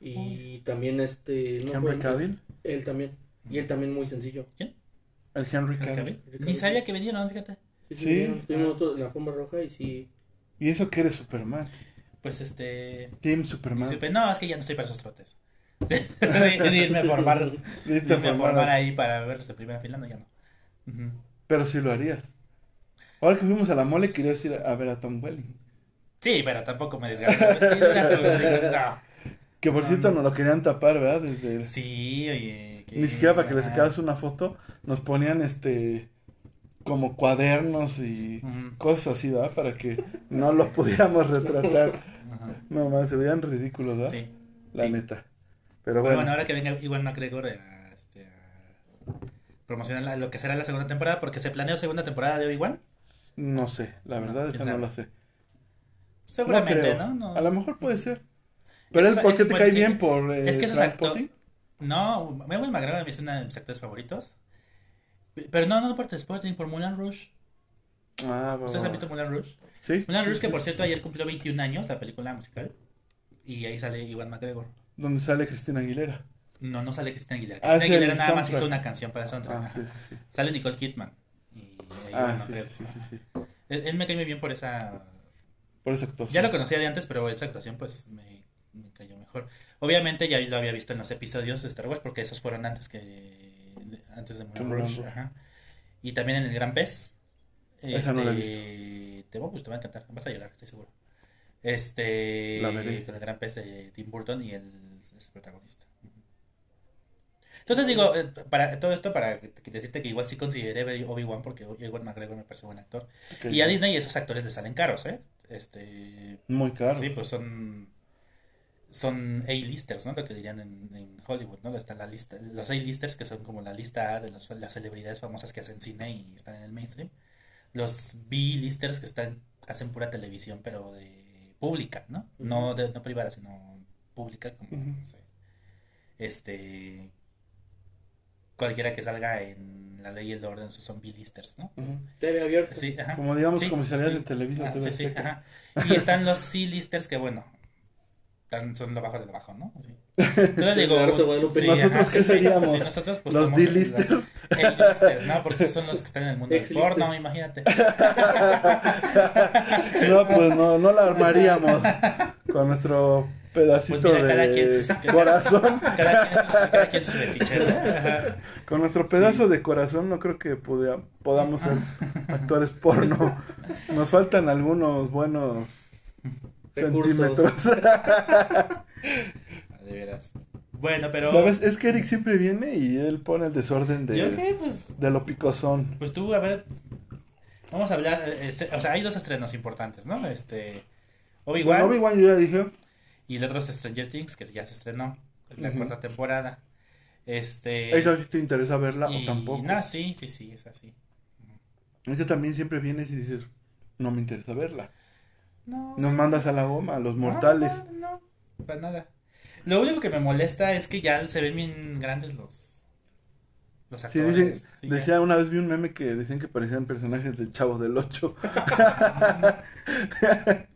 y también este... no
Henry
fue-
Cavill.
Él también. Y él también muy sencillo.
El Henry
¿El
Cavill.
Cavill? Ni sabía que vinieron, fíjate.
Sí,
Sí.
sí, Estuvimos en la alfombra roja y sí...
Y eso que eres Superman.
Pues este...
Team Superman.
supe, no, es que ya no estoy para esos trotes. de, de irme a formar, de irme a
formar
ahí para verlos de primera fila, no, ya no.
Pero sí lo harías. Ahora que fuimos a la mole, querías ir a ver a Tom Welling.
Sí, pero tampoco me desgarré.
Que por cierto
no.
nos lo querían tapar, ¿verdad? Desde el-
Sí, oye. que-
Ni siquiera para que le sacaras una foto, nos ponían este como cuadernos y cosas así, ¿verdad? Para que no los pudiéramos retratar.
Ajá.
No más, se veían ridículos, ¿verdad?
Sí.
La
sí.
neta. Pero
Pero
bueno,
bueno, ahora que venga Iwan McGregor a, este, a promocionar la- lo que será la segunda temporada, porque se planeó segunda temporada de Obi-Wan.
no sé, la verdad,
¿Quién
esa no la sé.
Seguramente,
no.
¿no? No,
A lo mejor puede ser. Pero es,
que-
porque te cae
ser.
bien por eh,
Es que esos actores. No, Ewan McGregor es uno de mis actores favoritos. Pero no, no por Transporting, por Mulan Rouge.
Ah,
¿Ustedes han visto Mulan Rouge?
Sí.
Mulan Rouge que por cierto ayer cumplió 21 años, la película musical. Y ahí sale Iwan McGregor.
Donde sale Cristina Aguilera.
No, no sale Cristina Aguilera.
Ah,
Cristina Aguilera nada más hizo una canción para soundtrack.
Ah,
ajá.
sí, sí, sí.
Sale Nicole Kidman. Y ahí
Ah, sí, sí, sí.
Él, él me cae muy bien por esa...
Por esa actuación.
Ya lo conocía de antes, pero esa actuación pues me, me cayó mejor. Obviamente ya lo había visto en los episodios de Star Wars porque esos fueron antes que antes de Rouge. ajá. Y también en El Gran Pez.
Esa no la he
Este, Te, va, pues, te va a encantar, vas a llorar, estoy seguro. Este
La veré.
con El Gran Pez de Tim Burton y el, es el protagonista. Entonces digo, eh, para todo esto para decirte que igual sí consideré Obi-Wan porque Ewan McGregor me parece buen actor. Y a Disney esos actores le salen caros, ¿eh? Este,
Muy caro.
Sí, pues son son A-listers, ¿no? Lo que dirían en, en Hollywood, ¿no? Está la lista, los A-listers que son como la lista A de los- las celebridades famosas que hacen cine y están en el mainstream. Los B-listers que están hacen pura televisión, pero de pública, ¿no? No de, no privada, sino pública como no sé, este cualquiera que salga en La Ley y el Orden, esos son B-listers, ¿no?
Ujú.
TV abierta.
Sí, ajá.
Como digamos
Sí,
en Televisa,
Ah,
TV
sí, ajá. Y están los C-listers que, bueno, están, son lo bajo de lo bajo, ¿no? Sí. Entonces digo, sí,
¿Nosotros qué seríamos?
Sí, nosotros pues
Los
somos
D-listers.
¿no? Porque esos son los que están en el mundo del porno, imagínate.
No, pues no, no la armaríamos con nuestro pedacito
Pues mira, cada quien
de
sus-
corazón.
Cada quien, sus- cada quien sus fetiches, ¿no? Ajá.
Con nuestro pedazo de corazón no creo que podamos ser actores porno. Nos faltan algunos buenos
Recursos.
centímetros.
De veras. Bueno, pero.
¿Sabes? Es que Eric siempre viene y él pone el desorden
Yo
de,
qué, pues.
de lo picosón.
Pues tú, a ver. Vamos a hablar. eh, este, o sea, hay dos estrenos importantes, ¿no? Este. Obi-Wan
Bueno, Obi-Wan yo ya dije.
y el otro es Stranger Things, que ya se estrenó. La
Ujú.
cuarta temporada. Este.
¿Esa sí te interesa verla
y-
o tampoco?
No, sí, sí, sí, es así.
Es que también siempre vienes y dices, no me interesa verla.
No.
Nos mandas a la goma, a los mortales.
No, no, para nada. Lo único que me molesta es que ya se ven bien grandes los. Los
Sí,
actores.
dicen-
Sí, ya.
decía una vez vi un meme que decían que parecían personajes del Chavo del Ocho.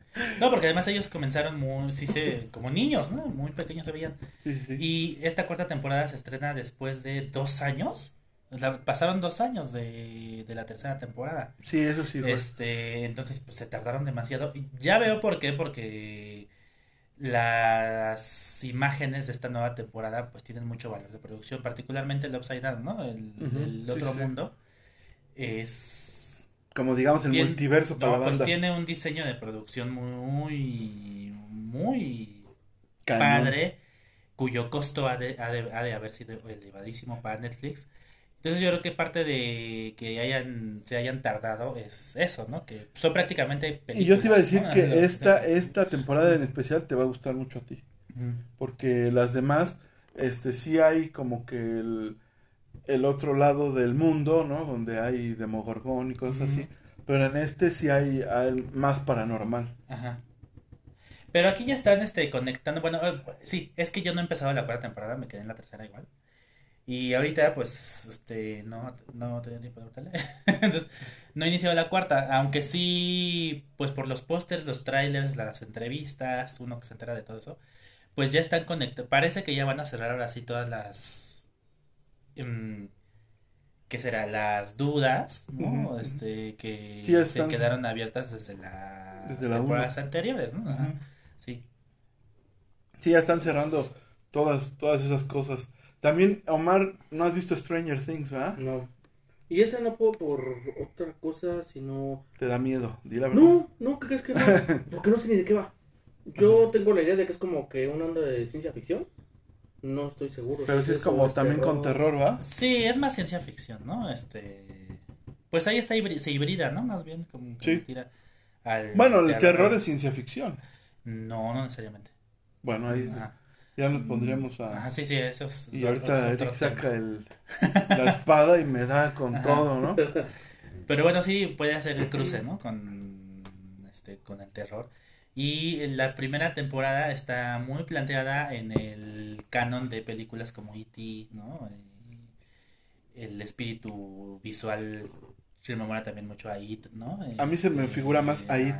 No, porque además ellos comenzaron muy, sí se, como niños, ¿no? Muy pequeños se veían.
Sí.
Y esta cuarta temporada se estrena después de dos años. La- pasaron dos años de, de la tercera temporada.
Sí, eso sí.
Este, entonces pues, se tardaron demasiado. Ya veo por qué, porque las imágenes de esta nueva temporada pues tienen mucho valor de producción, particularmente el Upside Down, ¿no? El, otro
sí.
mundo es
Como digamos el multiverso para
no,
la
pues tiene un diseño de producción muy muy
Cañón.
padre, cuyo costo ha de, ha de- ha de haber sido elevadísimo para Netflix. Entonces yo creo que parte de que hayan, se hayan tardado es eso, ¿no? Que son prácticamente
Y yo te iba a decir
películas, ¿no?
que esta, esta temporada en especial te va a gustar mucho a ti. Porque las demás, este, sí hay como que el, el otro lado del mundo, ¿no? Donde hay demogorgón y cosas así. Pero en este sí hay, hay más paranormal.
Ajá. Pero aquí ya están este, conectando. Bueno, eh, sí, es que yo no he empezado la cuarta temporada, me quedé en la tercera igual. Y ahorita, pues, este, no, no tenía tiempo de verla. Entonces, no he iniciado la cuarta, aunque sí, pues por los pósters, los trailers, las entrevistas, uno que se entera de todo eso, pues ya están conectados. Parece que ya van a cerrar ahora sí todas las. mm, ¿Qué será? Las dudas, ¿no? Este, que
Sí,
se quedaron abiertas desde las
Desde la
temporadas anteriores, ¿no? Sí.
Sí, ya están cerrando todas, todas esas cosas. También, Omar, no has visto Stranger Things, ¿verdad?
No. Y esa no puedo por otra cosa, sino...
Te da miedo, di la verdad.
No, no, ¿qué crees que no? Porque no sé ni de qué va. Yo tengo la idea de que es como que una onda de ciencia ficción. No estoy seguro.
Pero
si
sí es como
o
también con terror, ¿va?
Sí, es más ciencia ficción, ¿no? Este. Pues ahí está, se hibrida, ¿no? Más bien, como,
Sí.
tira al
Bueno, el terror es ciencia ficción.
No, no necesariamente.
Bueno, ahí
Ajá.
Ya nos pondremos
Ajá,
a...
sí, sí, eso es.
Y ahorita Eric saca el, la espada y me da con
Ajá.
todo, ¿no?
Pero bueno, sí, puede hacer el cruce, ¿no? Con, este, con el terror. Y la primera temporada está muy planteada en el canon de películas como E.T., ¿no? Y El espíritu visual rememora también mucho a It, ¿no?
A mí se me
Este,
figura más a It.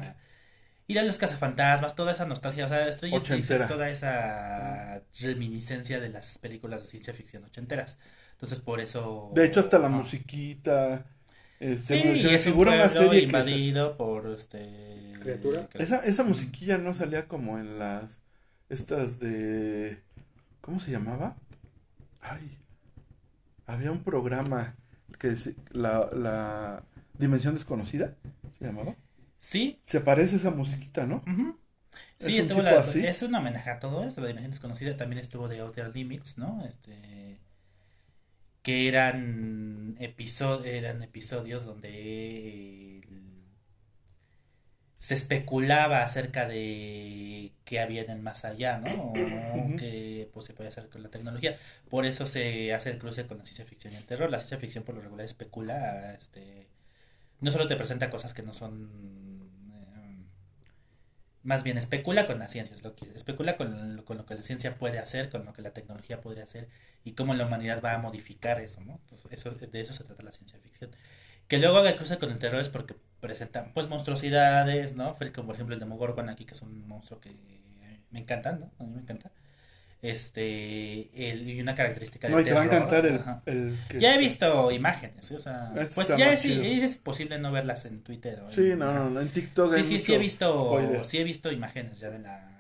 Y a los cazafantasmas, toda esa nostalgia, o sea, Stranger Things
Ochentera.
es toda esa reminiscencia de las películas de ciencia ficción ochenteras. Entonces, por eso...
De hecho, hasta la musiquita...
Sí,
este, se se
un
figura una serie que... se-
invadido por este
¿Criatura?
Esa, esa musiquilla no salía como en las... Estas de... ¿Cómo se llamaba? Ay. Había un programa que se- la, la Dimensión Desconocida se llamaba.
Sí,
Se parece esa musiquita, ¿no?
sí,
¿Es un
estuvo
tipo
la-
así?
es un homenaje a todo eso, la dimensión desconocida también estuvo de Outer Limits, ¿no? Este que eran episodios eran episodios donde se especulaba acerca de qué había en el más allá, ¿no? O qué pues, se puede hacer con la tecnología. Por eso se hace el cruce con la ciencia ficción y el terror. La ciencia ficción por lo regular especula, este, no solo te presenta cosas que no son más bien especula con la ciencia, es lo que especula con, con, lo que la ciencia puede hacer, con lo que la tecnología podría hacer y cómo la humanidad va a modificar eso, ¿no? eso, de eso se trata la ciencia ficción. Que luego haga cruce con el terror es porque presentan pues monstruosidades, ¿no? Como por ejemplo el Demogorgon aquí, que es un monstruo que me encanta, ¿no? A mí me encanta este el, y una característica
no, te va a encantar el,
ya he visto imágenes o sea pues ya es, es, posible no verlas en Twitter o
sí no, no en TikTok
sí sí sí he visto sí he visto imágenes ya de la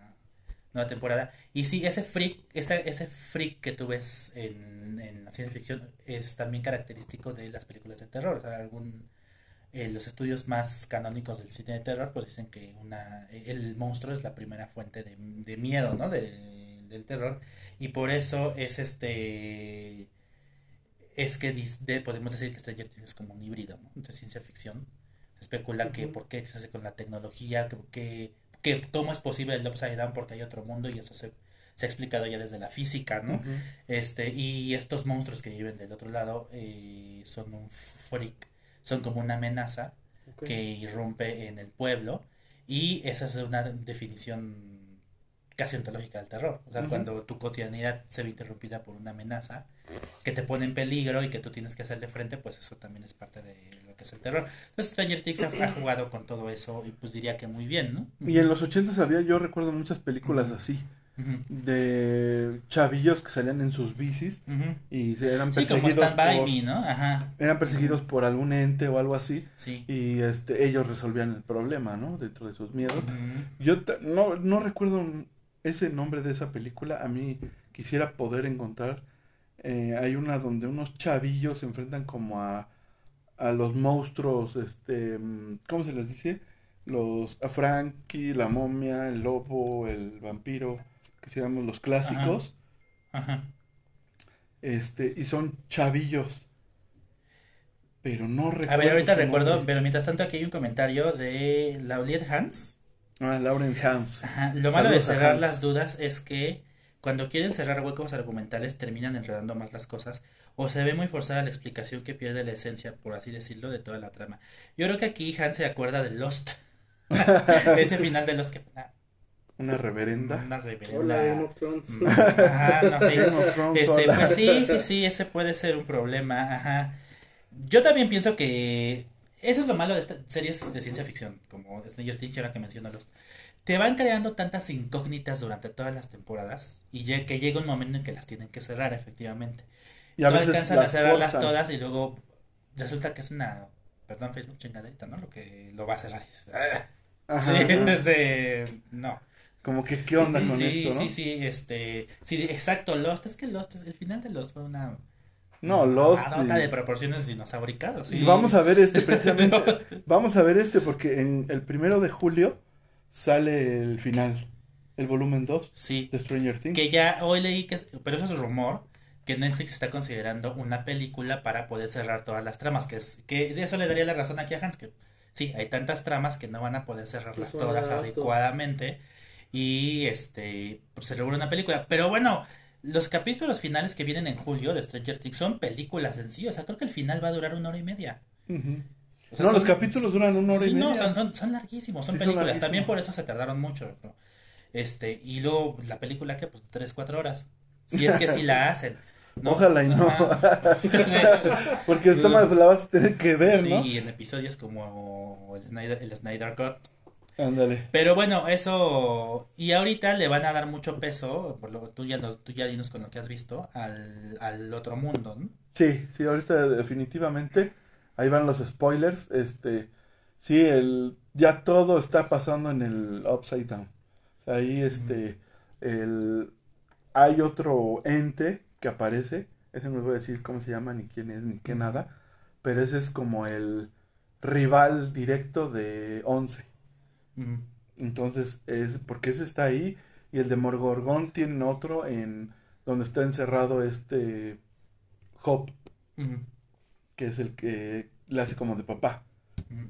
nueva temporada. Y sí ese freak ese, ese freak que tú ves en, en la ciencia ficción es también característico de las películas de terror. O sea algún eh, los estudios más canónicos del cine de terror pues dicen que una el monstruo es la primera fuente de, de miedo no de del terror y por eso es este es que podemos decir que Stranger Things es como un híbrido ¿no? entre ciencia ficción se especula que por qué se hace con la tecnología que, que, cómo es posible el upside down porque hay otro mundo y eso se, se ha explicado ya desde la física no este y estos monstruos que viven del otro lado eh, son un freak son como una amenaza que irrumpe en el pueblo y esa es una definición casi ontológica del terror. O sea, cuando tu cotidianidad se ve interrumpida por una amenaza que te pone en peligro y que tú tienes que hacerle frente, pues eso también es parte de lo que es el terror. Entonces Stranger Things ha, jugado con todo eso y pues diría que muy bien, ¿no?
Y en los 80 había, yo recuerdo muchas películas así. de chavillos que salían en sus bicis y eran perseguidos por,
¿no? Ajá.
eran perseguidos por algún ente o algo así y este ellos resolvían el problema no dentro de sus miedos yo no no recuerdo ese nombre de esa película a mí quisiera poder encontrar. Eh, hay una donde unos chavillos se enfrentan como a, a los monstruos, este, ¿cómo se les dice? Los, a Frankie, la momia, el lobo, el vampiro, que se llaman los clásicos. Ajá. Este, y son chavillos. Pero no recuerdo.
A ver, ahorita recuerdo, pero mientras tanto aquí hay un comentario de Lauliet Hans
Ah, Lauren Hans.
Lo malo de cerrar las dudas es que cuando quieren cerrar huecos argumentales terminan enredando más las cosas o se ve muy forzada la explicación que pierde la esencia, por así decirlo, de toda la trama. Yo creo que aquí Hans se acuerda de Lost. Ese final de Lost que fue
una... reverenda.
Una reverenda. Hola, Ajá, no, sí. Este, pues sí, sí, sí, ese puede ser un problema. Ajá. Yo también pienso que eso es lo malo de estas series de ciencia ficción, como Stranger Things, ahora que menciono los. Te van creando tantas incógnitas durante todas las temporadas y ya que llega un momento en que las tienen que cerrar, efectivamente. Y a no veces alcanzan a cerrarlas todas y luego resulta que es una, perdón, Facebook chingaderita, ¿no? Lo que lo va a cerrar. Sí, desde. No.
Como que, ¿qué onda con esto,
no? Sí, sí, este. Sí, exacto, Lost. Es que Lost, el final de Lost fue una
no, los.
nota de proporciones dinosauricadas.
Y vamos a ver este precisamente. vamos a ver este porque en el primero de julio sale el final, el volumen 2
sí,
de Stranger Things.
Que ya hoy leí que, pero eso es rumor, que Netflix está considerando una película para poder cerrar todas las tramas, que es que eso le daría la razón aquí a Hans, que sí, hay tantas tramas que no van a poder cerrarlas todas adecuadamente y este pues, se logra una película, pero bueno, los capítulos finales que vienen en julio de Stranger Things son películas en sí. O sea, creo que el final va a durar una hora y media.
no, los capítulos duran una hora y media.
No, son, son, son larguísimos, son películas. También por eso se tardaron mucho. Este, y luego la película que pues tres, cuatro horas. Si es que sí la hacen.
Ojalá y no. Porque esta más la vas a tener que ver, ¿no?
Sí, y en episodios como el Snyder, el Snyder Cut
Ándale.
Pero bueno, eso. Y ahorita le van a dar mucho peso, por lo tú ya, tú ya dinos con lo que has visto, al, al otro mundo, ¿no?
Sí, sí, ahorita definitivamente. Ahí van los spoilers. Este. Sí, el, ya todo está pasando en el Upside Down. O sea, ahí este. El, hay otro ente que aparece. Ese no les voy a decir cómo se llama, ni quién es, ni qué nada. Pero ese es como el rival directo de Once. Entonces, es porque ese está ahí y el de Morgorgón tiene otro en donde está encerrado este Hop, que es el que le hace como de papá,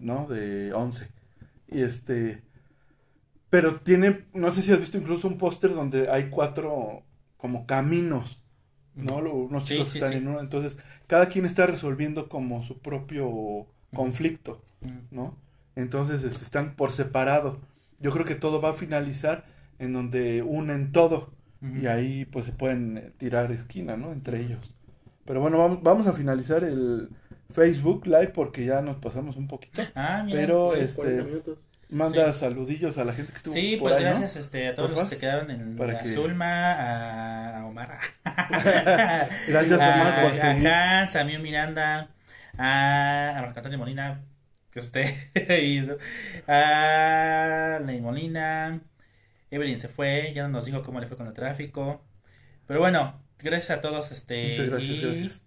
¿no? De 11. Y este, pero tiene, no sé si has visto incluso un póster donde hay cuatro como caminos, ¿no? Unos chicos están en uno, entonces cada quien está resolviendo como su propio conflicto, ¿no? Entonces este, están por separado. yo creo que todo va a finalizar en donde unen todo y ahí pues se pueden eh, tirar esquina, ¿no? Entre ellos. Pero bueno, vamos, vamos a finalizar el Facebook Live porque ya nos pasamos un poquito.
Ah, mira.
Pero
Sí,
este
40 minutos.
manda saludillos a la gente que estuvo
Sí,
por
pues
ahí, ¿no?
gracias este, a todos los que se quedaron en
para
a
que-
Zulma, a, Omar,
Gracias, Omar, por
a,
seguir.
a Hans, a Miu Miranda, a, a Marco Antonio Molina, que usted hizo, a Ley Molina, Evelyn se fue, ya no nos dijo cómo le fue con el tráfico, pero bueno, gracias a todos, este,
Muchas gracias,
y,
gracias.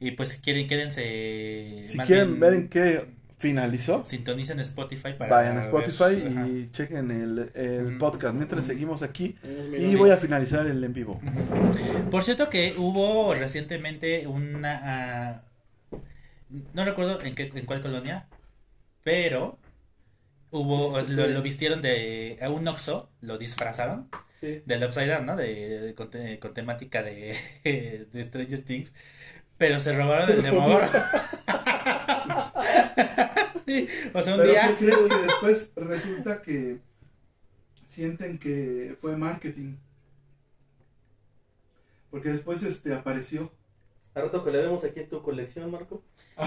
y pues si quieren, quédense,
Si quieren
bien,
ver en qué finalizó,
sintonicen Spotify para
vayan a
ver-
Spotify
ajá.
y chequen el, el podcast mientras seguimos aquí. Y voy a finalizar el en vivo.
Por cierto que hubo recientemente una... ah, no recuerdo en, qué, en cuál colonia, pero hubo
Sí, sí, sí,
lo, vistieron de a un Oxxo, lo disfrazaron
Sí.
del Upside Down, ¿no? De, de- con, con temática de, de Stranger Things, pero se robaron el. Sí, o sea, un
Pero
día...
¿qué crees que después resulta que sienten que fue marketing? Porque después este apareció.
Al rato que le vemos aquí en tu colección, Marco.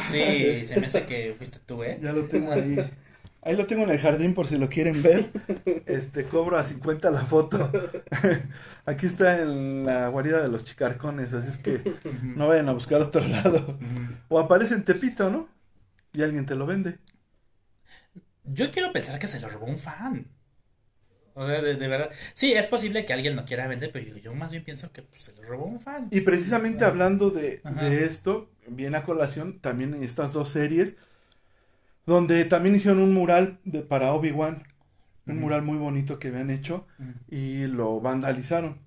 Sí, se me hace que fuiste tú, ¿eh?
Ya lo tengo ahí. Ahí lo tengo en el jardín por si lo quieren ver. Este cobro a 50 la foto. Aquí está en la guarida de los chicarcones, así es que no vayan a buscar otro lado. O aparece en Tepito, ¿no? Y alguien te lo vende.
Yo quiero pensar que se lo robó un fan. O sea, de, de verdad. Sí, es posible que alguien lo quiera vender, pero yo, yo más bien pienso que pues, se lo robó un fan.
Y precisamente hablando de, esto, viene a colación también en estas dos series, donde también hicieron un mural de, para Obi-Wan, un mural muy bonito que habían hecho y lo vandalizaron,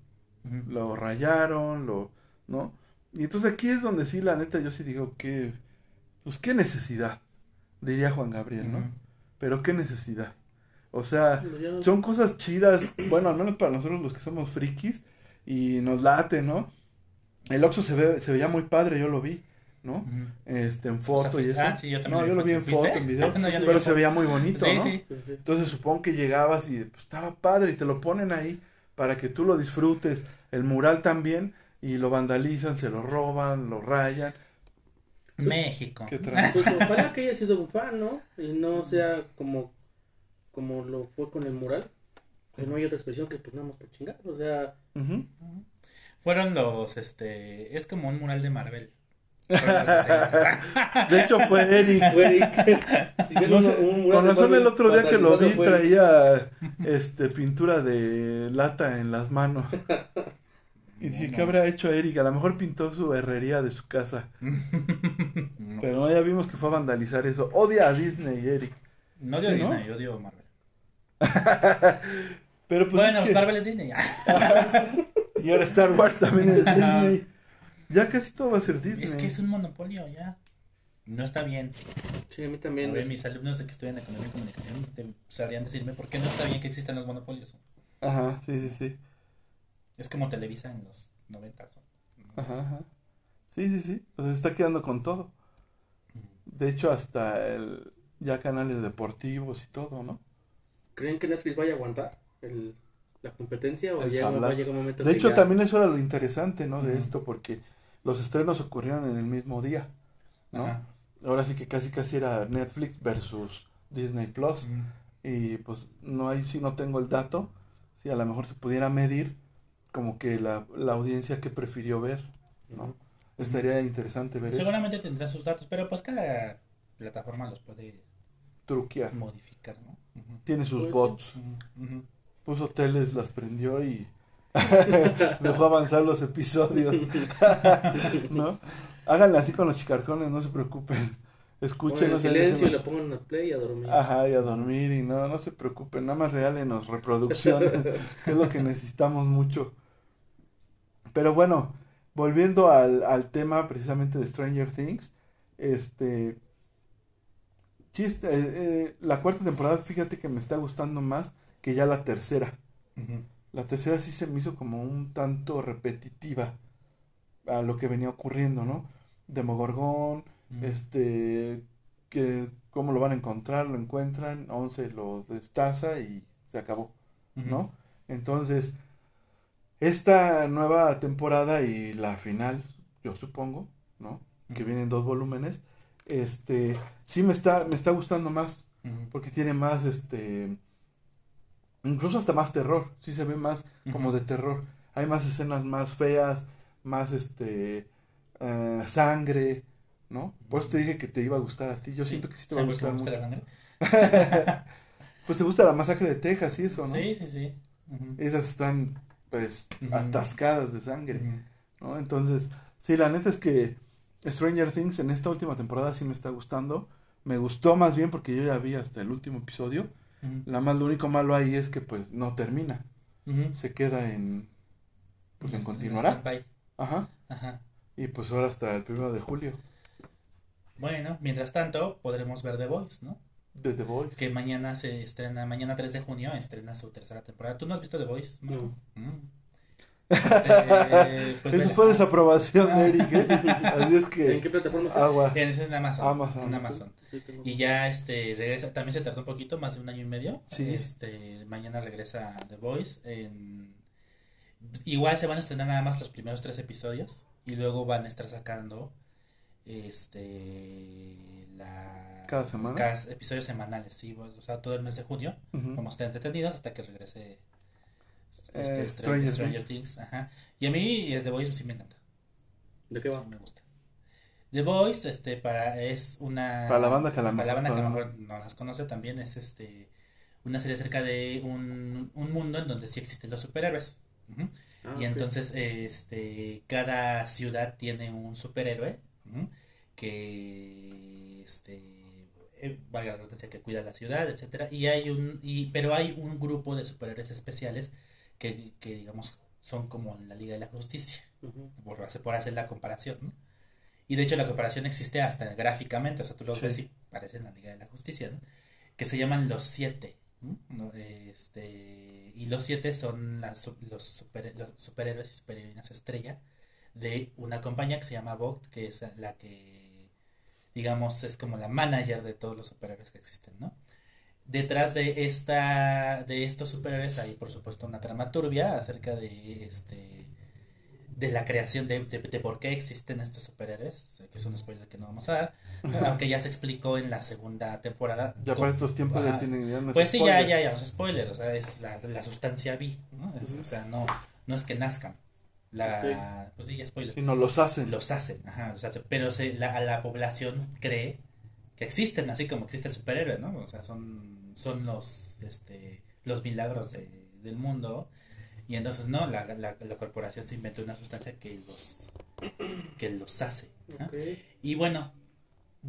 lo rayaron, lo, ¿no? Y entonces aquí es donde sí, la neta, yo sí digo que, pues qué necesidad, diría Juan Gabriel, ¿no? Pero qué necesidad. O sea,
Pues
son cosas chidas, bueno, al menos para nosotros los que somos frikis y nos late, ¿no? El Oxxo se ve, se veía muy padre, yo lo vi, ¿no? Este, en
O
foto
sea,
y eso.
ah, sí, yo también
no,
lo
yo lo vi en foto, en video,
No, vi
pero se veía muy bonito,
Sí,
¿no?
sí.
Entonces supongo que llegabas y pues, estaba padre y te lo ponen ahí para que tú lo disfrutes. El mural también y lo vandalizan, se lo roban, lo rayan.
México.
¿Qué?
Pues ojalá que haya sido un fan, ¿no? Y no sea como, como lo fue con el mural. Que no hay otra expresión que pues nada más por chingar. O sea.
Fueron los, este, es como un mural de Marvel.
De hecho fue Eric.
fue Eric. Si
No
un-
sé,
un mural
con razón el otro día que lo vi traía este pintura de lata en las manos. Y dije, ¿qué habrá hecho Eric? A lo mejor pintó su herrería de su casa.
No,
Pero no, ya vimos que fue a vandalizar eso. Odia a Disney, Eric.
no odio
Sí, ¿no?
Disney, yo odio Marvel.
Pero pues
bueno,
es que-
Marvel es Disney.
Y ahora Star Wars también es Disney. Ya casi todo va a ser Disney.
es que es un monopolio ya. No está bien.
Sí, a mí
A
también.
ver,
es-
mis alumnos de que estudian economía y comunicación te- sabrían decirme por qué no está bien que existan los monopolios.
Ajá, sí, sí, sí.
Es como Televisa en los 90.
Ajá, ajá. Sí, sí, sí. O sea, se está quedando con todo. De hecho, hasta el ya canales deportivos y todo, ¿no?
¿Creen que Netflix vaya a aguantar el, la competencia o
El
ya va a llegar un momento
De
que
hecho,
ya-
también eso era lo interesante, ¿no? De esto, porque los estrenos ocurrieron en el mismo día, ¿no? Ahora sí que casi casi era Netflix versus Disney Plus. Y pues no ahí sí no tengo el dato. Si a lo mejor se pudiera medir como que la, la audiencia que prefirió ver, ¿no? Estaría interesante ver eso.
Seguramente tendrá sus datos, pero pues cada plataforma los puede
Truquear.
modificar, ¿no?
Tiene sus
Pues
bots. Puso teles, las prendió y dejó avanzar los episodios. ¿No? Háganle así con los chicarcones, no se preocupen. Escuchen,
en silencio y le pongan a play y a dormir.
Ajá, y a dormir y no, no se preocupen, nada más regálenos reproducción, que es lo que necesitamos mucho. Pero bueno, volviendo al, al tema precisamente de Stranger Things, este, chiste, eh, la cuarta temporada, fíjate que me está gustando más que ya la tercera. La tercera sí se me hizo como un tanto repetitiva a lo que venía ocurriendo, ¿no? Demogorgón,
Ujú.
este, que cómo lo van a encontrar, lo encuentran, Once lo destaza y se acabó. ¿no? Entonces, esta nueva temporada y la final, yo supongo, ¿no? Que vienen dos volúmenes, este, sí me está, me está gustando más, porque tiene más, este, incluso hasta más terror, sí se ve más como de terror. Hay más escenas más feas, más, este, eh, sangre, ¿no? Por eso te dije que te iba a gustar a ti. Yo
Sí.
siento que sí te va a gustar mucho.
la sangre.
Pues te gusta la masacre de Texas y eso, ¿no?
Sí, sí, sí. Ujú.
Esas están, pues, atascadas de sangre. ¿no? Entonces, sí, la neta es que Stranger Things en esta última temporada sí me está gustando. Me gustó más bien porque yo ya vi hasta el último episodio. La más, lo único malo ahí es que, pues, no termina. Se queda en, pues, en continuará. Ajá.
Ajá.
Y pues ahora hasta el primero de julio
Bueno, mientras tanto, podremos ver The Voice, ¿no?
de The Voice.
Que mañana se estrena, mañana 3 de junio estrena su tercera temporada. ¿Tú no has visto The Voice?
No.
Mm. Este, pues
Eso fue desaprobación de Eric, ¿eh? Así es
¿En
que
qué plataforma
aguas.
En, en Amazon.
Amazon.
En Amazon.
Sí, tengo.
Y ya este regresa, también se tardó un poquito, más de un año y medio.
Sí.
Este, mañana regresa The Voice. En... Igual se van a estrenar nada más los primeros tres episodios. Y luego van a estar sacando este la
¿Cada semana?
cada episodios semanales, sí, pues, o sea, todo el mes de junio.
Ujú.
Vamos a estar entretenidos hasta que regrese
Eh,
este,
Stranger
Stranger, Things. Ajá. Y a mí eh, The Voice sí me encanta.
¿De qué va?
Sí, me gusta. The Voice, este, para, es una...
Para la banda que a lo
para la
mejor
banda que a lo
todavía
mejor no las conoce también, es este, una serie acerca de un, un mundo en donde sí existen los superhéroes.
Ah,
y entonces, este, cada ciudad tiene un superhéroe que, este, eh, vaya la que cuida la ciudad, etcétera. Y hay un, y, pero hay un grupo de superhéroes especiales que, que digamos, son como la Liga de la Justicia por hacer, por hacer la comparación, ¿no? Y de hecho la comparación existe hasta gráficamente, o sea, tú los
Sí.
ves y parecen la Liga de la Justicia, ¿no? Que se llaman los siete, Este, y los siete son las, los, super- los superhéroes y superheroínas estrella de una compañía que se llama Vogt, que es la que, digamos, es como la manager de todos los superhéroes que existen, ¿no? Detrás de esta de estos superhéroes hay por supuesto una trama turbia acerca de este de la creación de, de, de por qué existen estos superhéroes, o sea, que es un spoiler que no vamos a dar, aunque ya se explicó en la segunda temporada.
Ya
con-
para estos tiempos ya tienen ya no
Pues sí, ya,
spoiler.
ya, ya, los spoilers, o sea, es la, la sustancia vi, ¿no? Es-. O sea, no, no es que nazcan, la, pues sí, ya spoiler
Sí, no los hacen.
los hacen, ajá, los hacen, pero se, la, a la población cree que existen, así como existe el superhéroe, ¿no? O sea, son, son los, este, los milagros de- del mundo, y entonces, no, la, la, la corporación se inventó una sustancia que los, que los hace. Y bueno,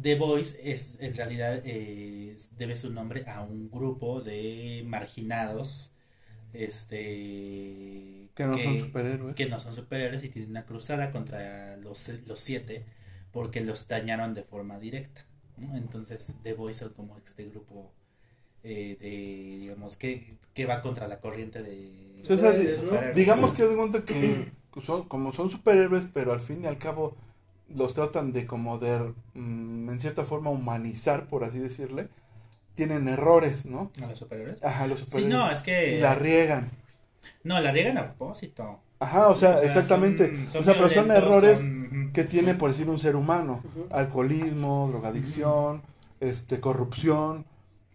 The Voice es, en realidad, eh, debe su nombre a un grupo de marginados, este...
Que no son superhéroes.
que no son superhéroes y tienen una cruzada contra los, los siete porque los dañaron de forma directa. ¿No? Entonces, The Boys son como este grupo eh, de, digamos, que, que va contra la corriente de...
Sí, o sea,
de
di-
superhéroes.
Digamos que de cuenta que son, como son superhéroes, pero al fin y al cabo los tratan de como de, mm, en cierta forma, humanizar, por así decirle. Tienen errores, ¿no?
¿A los superhéroes?
Ajá, los
Sí,
superhéroes.
no, es que...
Y la riegan.
No, la riegan a propósito.
Ajá, o sea,
O sea,
exactamente.
son- son
o sea, pero son errores
son-
que tiene, por decir, un ser humano. Alcoholismo, drogadicción, este, corrupción.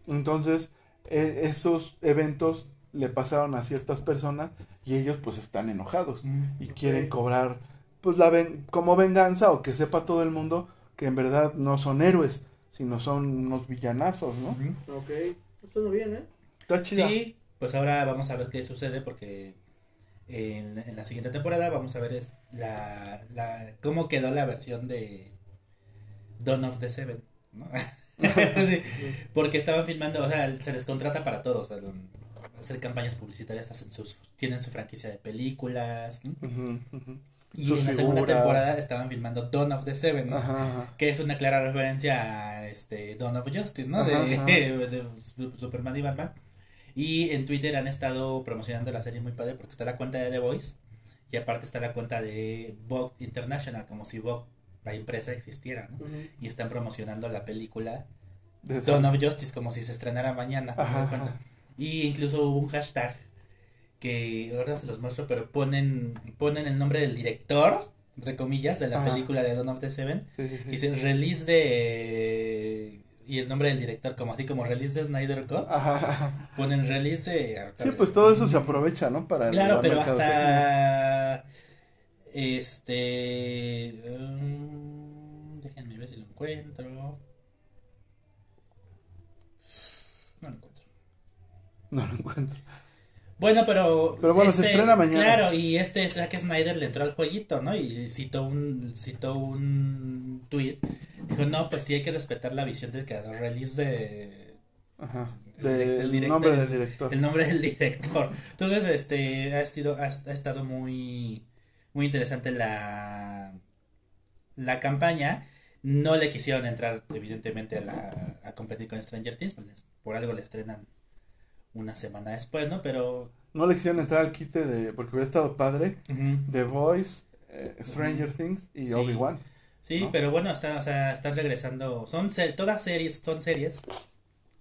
Entonces, e- esos eventos le pasaron a ciertas personas y ellos pues están enojados y
Ok.
quieren cobrar pues la ven como venganza o que sepa todo el mundo que en verdad no son héroes, sino son unos villanazos, ¿no?
Ok. Suena bien, ¿eh?
Está chida.
Sí, pues ahora vamos a ver qué sucede porque en, en la siguiente temporada vamos a ver es la, la cómo quedó la versión de Dawn of the Seven, ¿no? Sí, porque estaban filmando, o sea, se les contrata para todos, o sea, hacer campañas publicitarias, hacen sus, tienen su franquicia de películas, y
Sus
en la segunda
figuras.
temporada estaban filmando Dawn of the Seven, ¿no?
Ajá, ajá.
que es una clara referencia a este Dawn of Justice, ¿no?
Ajá,
de, de Su- Superman y Batman. Y en Twitter han estado promocionando la serie muy padre porque está la cuenta de The Voice y aparte está la cuenta de Vogue International, como si Vogue, la empresa, existiera. Y están promocionando la película
De-
Dawn of Justice como si se estrenara mañana. Y incluso hubo un hashtag que ahora se los muestro, pero ponen, ponen el nombre del director, entre comillas, de la
Ajá.
película de Dawn of the Seven.
Sí, sí, sí.
Y dice release de... Y el nombre del director, como así como release de Snyder Cut.
Ajá, ajá.
Ponen release de...
Sí, pues todo eso se aprovecha, ¿no? Para
Claro,
la
pero hasta... Este... um, déjenme ver si lo encuentro. No lo encuentro.
No lo encuentro.
Bueno, pero...
Pero bueno, se estrena mañana.
Claro, y este Zack Snyder le entró al jueguito, ¿no? Y citó un, citó un tweet. Dijo, no, pues sí hay que respetar la visión del creador. Release de...
Ajá.
El
nombre
el-
del director.
el nombre del director. Entonces, este, ha, sido, ha, ha estado muy, muy interesante la, la campaña. No le quisieron entrar, evidentemente, a, la, a competir con Stranger Things. pues, por algo le estrenan una semana después, ¿no? Pero...
No le quisieron entrar al quite de. Porque hubiera estado padre. The Voice, eh, Stranger Things y
Sí.
Obi-Wan.
Sí,
¿no?
pero bueno, están, o sea, están regresando. Son se- todas series, son series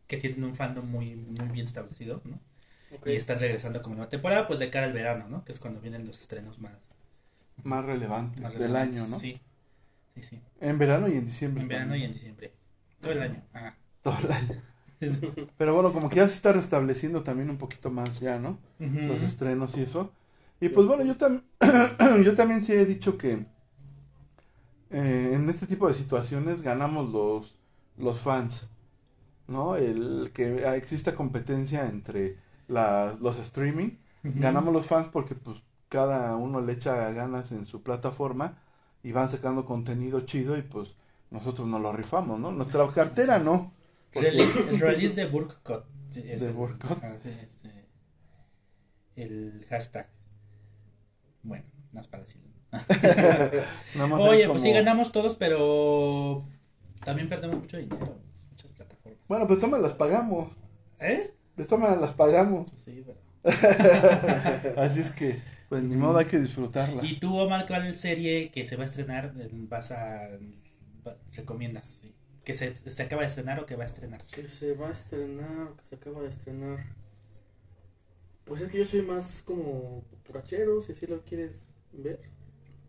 que tienen un fandom muy, muy bien establecido, ¿no? Y están regresando como nueva temporada, pues de cara al verano, ¿no? Que es cuando vienen los estrenos más,
Más relevantes
más
del año, ¿no?
Sí, sí, sí.
En verano y en diciembre.
En verano y en diciembre. Todo el año. Ajá.
Todo el año. Pero bueno, como que ya se está restableciendo también un poquito más ya, ¿no? Los estrenos y eso. Y pues bueno, yo, tam yo también sí he dicho que eh, en este tipo de situaciones ganamos los, los fans, ¿no? El que exista competencia entre la- los streaming, ganamos los fans porque pues cada uno le echa ganas en su plataforma y van sacando contenido chido y pues nosotros nos lo rifamos, ¿no? Nuestra cartera no.
Release, el release de Burkcott. Sí,
De
ajá, sí, este, el hashtag. Bueno, no es para decirlo.
nada más
Oye, pues sí ganamos todos, pero también perdemos mucho dinero. Muchas plataformas.
Bueno, pues tomas las pagamos.
¿Eh?
Todas maneras las pagamos.
Sí, pero...
Así es que, pues ni modo, hay que disfrutarlas.
¿Y tú, Omar, cuál serie que se va a estrenar vas a... va- recomiendas? sí? ¿Que se, se acaba de estrenar o que va a estrenar?
Que se va a estrenar, que se acaba de estrenar. Pues es que yo soy más como populachero, si así lo quieres ver.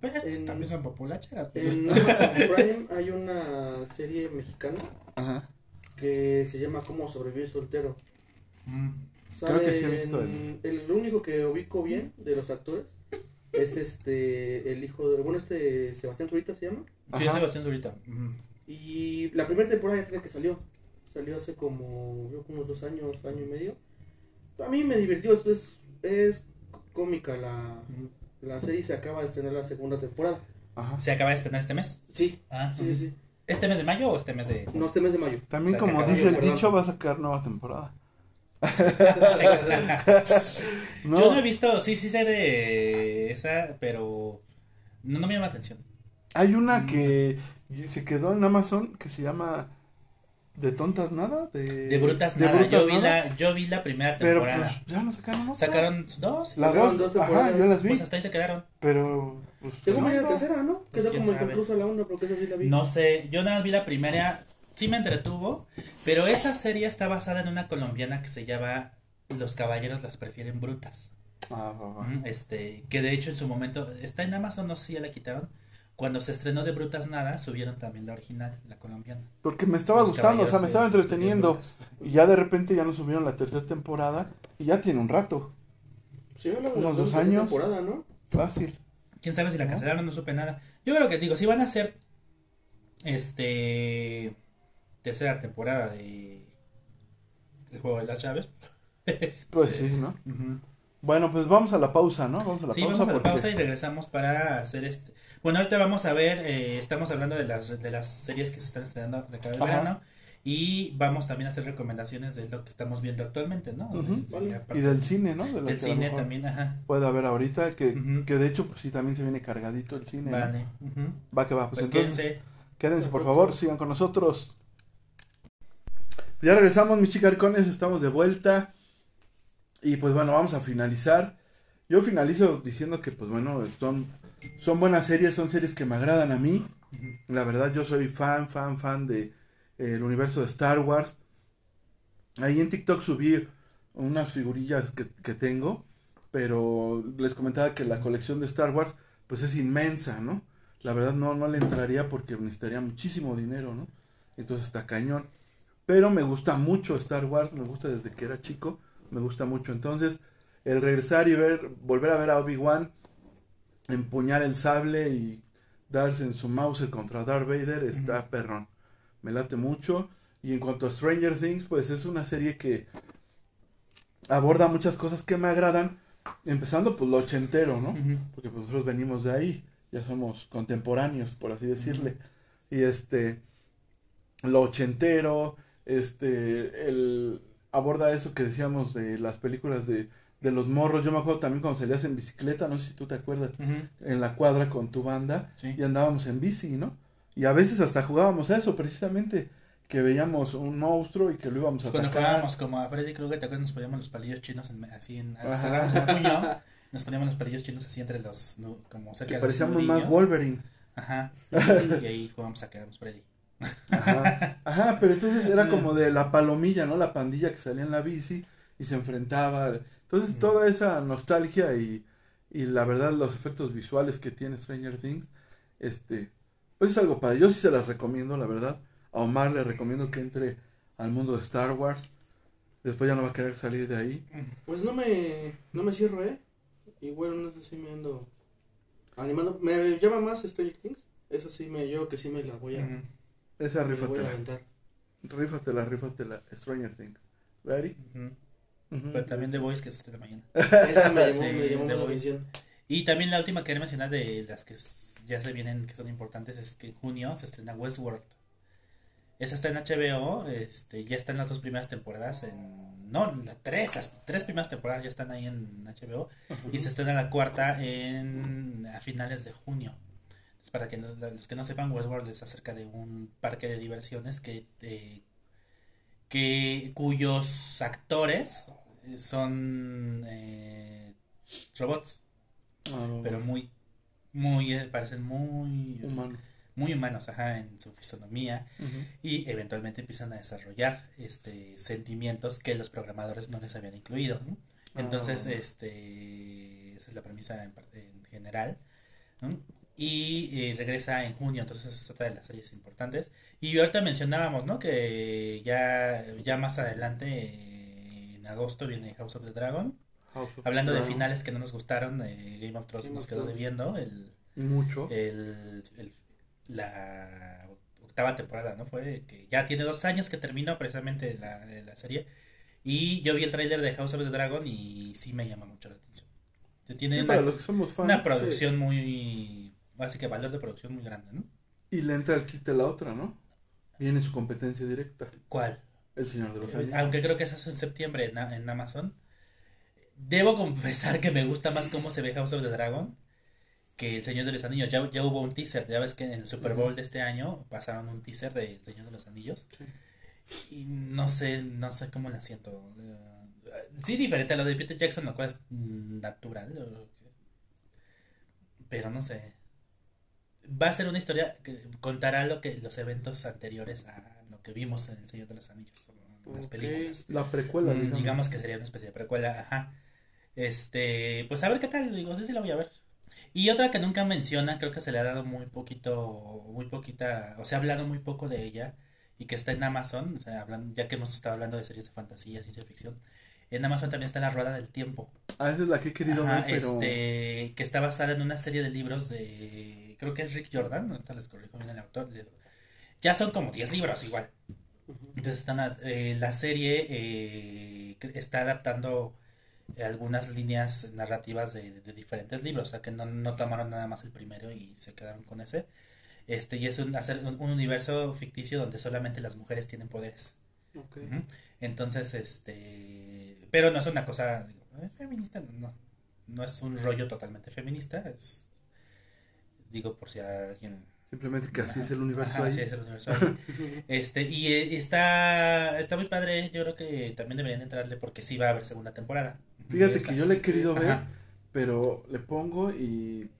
Pues
En-
también son populacheras. pues.
En Prime hay una serie mexicana
Ajá.
que se llama Cómo sobrevivir soltero.
Mm.
Creo que sí he visto el-
el único que ubico bien de los actores es este el hijo de bueno este Sebastián Zurita se llama
Sí, es
Ajá.
Sebastián Zurita. Ujú.
Y la primera temporada ya tiene que salió salió hace como unos dos años año y medio a mí me divirtió es, es, es cómica la, la serie se acaba de estrenar la segunda temporada
Ajá.
¿Se acaba de estrenar este mes?
sí
Ah,
sí sí, sí.
¿Este mes de mayo o este mes de...?
no este mes de mayo
También
O sea, que
como dice el dicho, va a sacar nueva temporada. No,
Yo no he visto, sí, sí sé de esa, pero no, no me llama la atención.
hay una que se quedó en Amazon que se llama De tontas nada, de,
De brutas
de
nada.
brutas
yo, vi
nada,
la, yo vi la primera
pero
temporada.
pues ya no sacaron otra.
Sacaron dos.
las
sacaron
dos,
dos
ajá,
temporadas.
yo las vi,
Pues hasta ahí se quedaron.
pero pues,
según
¿qué
viene la tercera no
Pues
quedó
quién
como
sabe.
inconclusa la onda porque esa sí la vi
No sé, yo nada más vi la primera. Sí me entretuvo, pero esa serie está basada en una colombiana que se llama Los caballeros las prefieren brutas.
Ah, va, va.
Mm, Este, que de hecho en su momento está en Amazon, no sé si ya la quitaron. Cuando se estrenó de Brutas Nada, subieron también la original, la colombiana.
Porque me estaba
Los
gustando, o sea, me estaba
de
entreteniendo. Y ya de repente ya nos subieron la tercera temporada y ya tiene un rato,
sí hablaba de
unos
la
dos
tercera
años.
temporada no
fácil.
Quién sabe si la cancelaron, no supe nada. Yo creo que digo, si van a hacer este tercera temporada de El juego de las llaves.
Pues sí, ¿no? Bueno, pues vamos a la pausa, ¿no? Vamos a la
Sí,
pausa
vamos a la
porque
pausa y regresamos para hacer este. Bueno, ahorita vamos a ver, eh, estamos hablando de las, de las series que se están estrenando de cada verano y vamos también a hacer recomendaciones de lo que estamos viendo actualmente, ¿no?
Ujú.
De-
Vale.
aparte
y del cine, ¿no? De lo
del
que
cine también, ajá.
Puede haber ahorita que, que de hecho pues sí también se viene cargadito el cine. ¿no?
Vale. ujú.
Va que va, pues,
Pues
entonces
quédense.
quédense por favor, sigan con nosotros. Ya regresamos mis chicarcones, estamos de vuelta. Y pues bueno, vamos a finalizar. Yo finalizo diciendo que pues bueno, son, son buenas series, son series que me agradan a mí. La verdad yo soy fan, fan, fan de eh, el universo de Star Wars. Ahí en TikTok subí unas figurillas que, que tengo, pero les comentaba que la colección de Star Wars pues es inmensa, ¿no? La verdad no, no le entraría porque necesitaría muchísimo dinero, ¿no? Entonces está cañón. Pero me gusta mucho Star Wars, me gusta desde que era chico, me gusta mucho. Entonces, el regresar y ver, volver a ver a Obi-Wan empuñar el sable y darse en su mouse contra Darth Vader está perrón. Me late mucho. Y en cuanto a Stranger Things, pues es una serie que aborda muchas cosas que me agradan, empezando pues lo ochentero, ¿no? Porque pues, nosotros venimos de ahí, ya somos contemporáneos, por así decirle. Y este, lo ochentero, este, el, aborda eso que decíamos de las películas de, de los morros. Yo me acuerdo también cuando salías en bicicleta, no sé si tú te acuerdas,
Ujú.
en la cuadra con tu banda
Sí.
y andábamos en bici, ¿no? Y a veces hasta jugábamos a eso, precisamente, que veíamos un monstruo y que lo íbamos a
Cuando
atacar.
jugábamos como a Freddy Krueger, ¿te acuerdas? Nos poníamos los palillos chinos en- así en... Cerramos el puño, nos poníamos los palillos chinos así entre los... como cerca
Que
de los
parecíamos más
nudillos.
Wolverine.
Ajá. Y ahí jugamos a que éramos Freddy.
Ajá, ajá, pero entonces era como de la palomilla, ¿no? La pandilla que salía en la bici y se enfrentaba. Entonces toda esa nostalgia y, y la verdad los efectos visuales que tiene Stranger Things, este, pues es algo padre. Yo sí se las recomiendo, la verdad. A Omar le recomiendo que entre al mundo de Star Wars. Después ya no va a querer salir de ahí.
Pues no me, no me cierro, ¿eh? Igual no sé si me ando animando. Me llama más Stranger Things. Esa sí me, yo que sí me la voy a.
Esa
me la voy a
rífatela.
aventar.
Rífatela, rífatela. Stranger Things. ¿Ready?
Pero también The Voice, que es de mañana.
Esa me llamó,
Sí,
me llamó
The Voice. Y también la última que quería mencionar de las que ya se vienen, que son importantes, es que en junio se estrena Westworld. Esa está en HBO, este, ya están las dos primeras temporadas en... No, las tres, las tres primeras temporadas ya están ahí en HBO y se estrena la cuarta en a finales de junio. Entonces, para que no- los que no sepan, Westworld es acerca de un parque de diversiones que, eh, que cuyos actores son eh, robots
Ah,
pero muy muy eh, parecen muy
humano.
muy humanos ajá, en su fisonomía y eventualmente empiezan a desarrollar este sentimientos que los programadores no les habían incluido ¿no? entonces
Ah.
este esa es la premisa en, general ¿no? Y eh, regresa en junio entonces es otra de las series importantes y ahorita mencionábamos no que ya ya más adelante eh, en agosto viene House of the Dragon
House of
Hablando de
Dragon.
finales que no nos gustaron, eh, Game of Thrones
Game
nos
of
quedó
Thrones.
debiendo el,
Mucho.
el, el- la octava temporada, ¿no? Fue que ya tiene dos años que terminó precisamente la, la serie. Y yo vi el tráiler de House of the Dragon y sí me llama mucho la atención. Tiene
Sí,
una,
para los que somos fans.
una producción muy... Así que valor de producción muy grande, ¿no?
Y le entra de la otra, ¿no? Viene su competencia directa.
¿Cuál?
El Señor de los Anillos.
Aunque creo que esa es en septiembre en, en Amazon. Debo confesar que me gusta más cómo se ve House of the Dragon que El Señor de los Anillos. Ya, ya hubo un teaser, ya ves que en el Super Bowl de este año pasaron un teaser de El Señor de los Anillos. Y no sé, no sé cómo la siento. Eh, Sí, diferente a lo de Peter Jackson, lo cual es mm, natural. Pero no sé. Va a ser una historia que contará lo que los eventos anteriores a lo que vimos en El Señor de los Anillos, en las películas.
La precuela,
Mm,
digamos.
digamos. que sería una especie de precuela, ajá. Este, pues a ver qué tal, digo, sí, sí la voy a ver. Y otra que nunca menciona, creo que se le ha dado muy poquito, muy poquita, o sea, ha hablado muy poco de ella y que está en Amazon, o sea, hablando, ya que hemos estado hablando de series de fantasía, ciencia ficción. En Amazon también está La Rueda del Tiempo,
Ah, esa es la que he querido
Ajá,
ver, pero...
este, que está basada en una serie de libros de, creo que es Rick Jordan, ahorita les corrijo bien el autor, ya son como 10 libros igual. Entonces están, a- eh, la serie eh, está adaptando algunas líneas narrativas de, de diferentes libros, o sea que no, no tomaron nada más el primero y se quedaron con ese. Este, y es un, hacer un, un universo ficticio donde solamente las mujeres tienen poderes. Entonces, este, pero no es una cosa, digo, es feminista, no, no es un rollo totalmente feminista, es, digo por si alguien
Simplemente que así
Ajá.
es el universo
Ajá,
ahí.
sí, es el universo ahí. Este, y eh, está, está muy padre, yo creo que también deberían entrarle porque sí va a haber segunda temporada.
Fíjate que yo le he querido ver,
Ajá.
pero le pongo y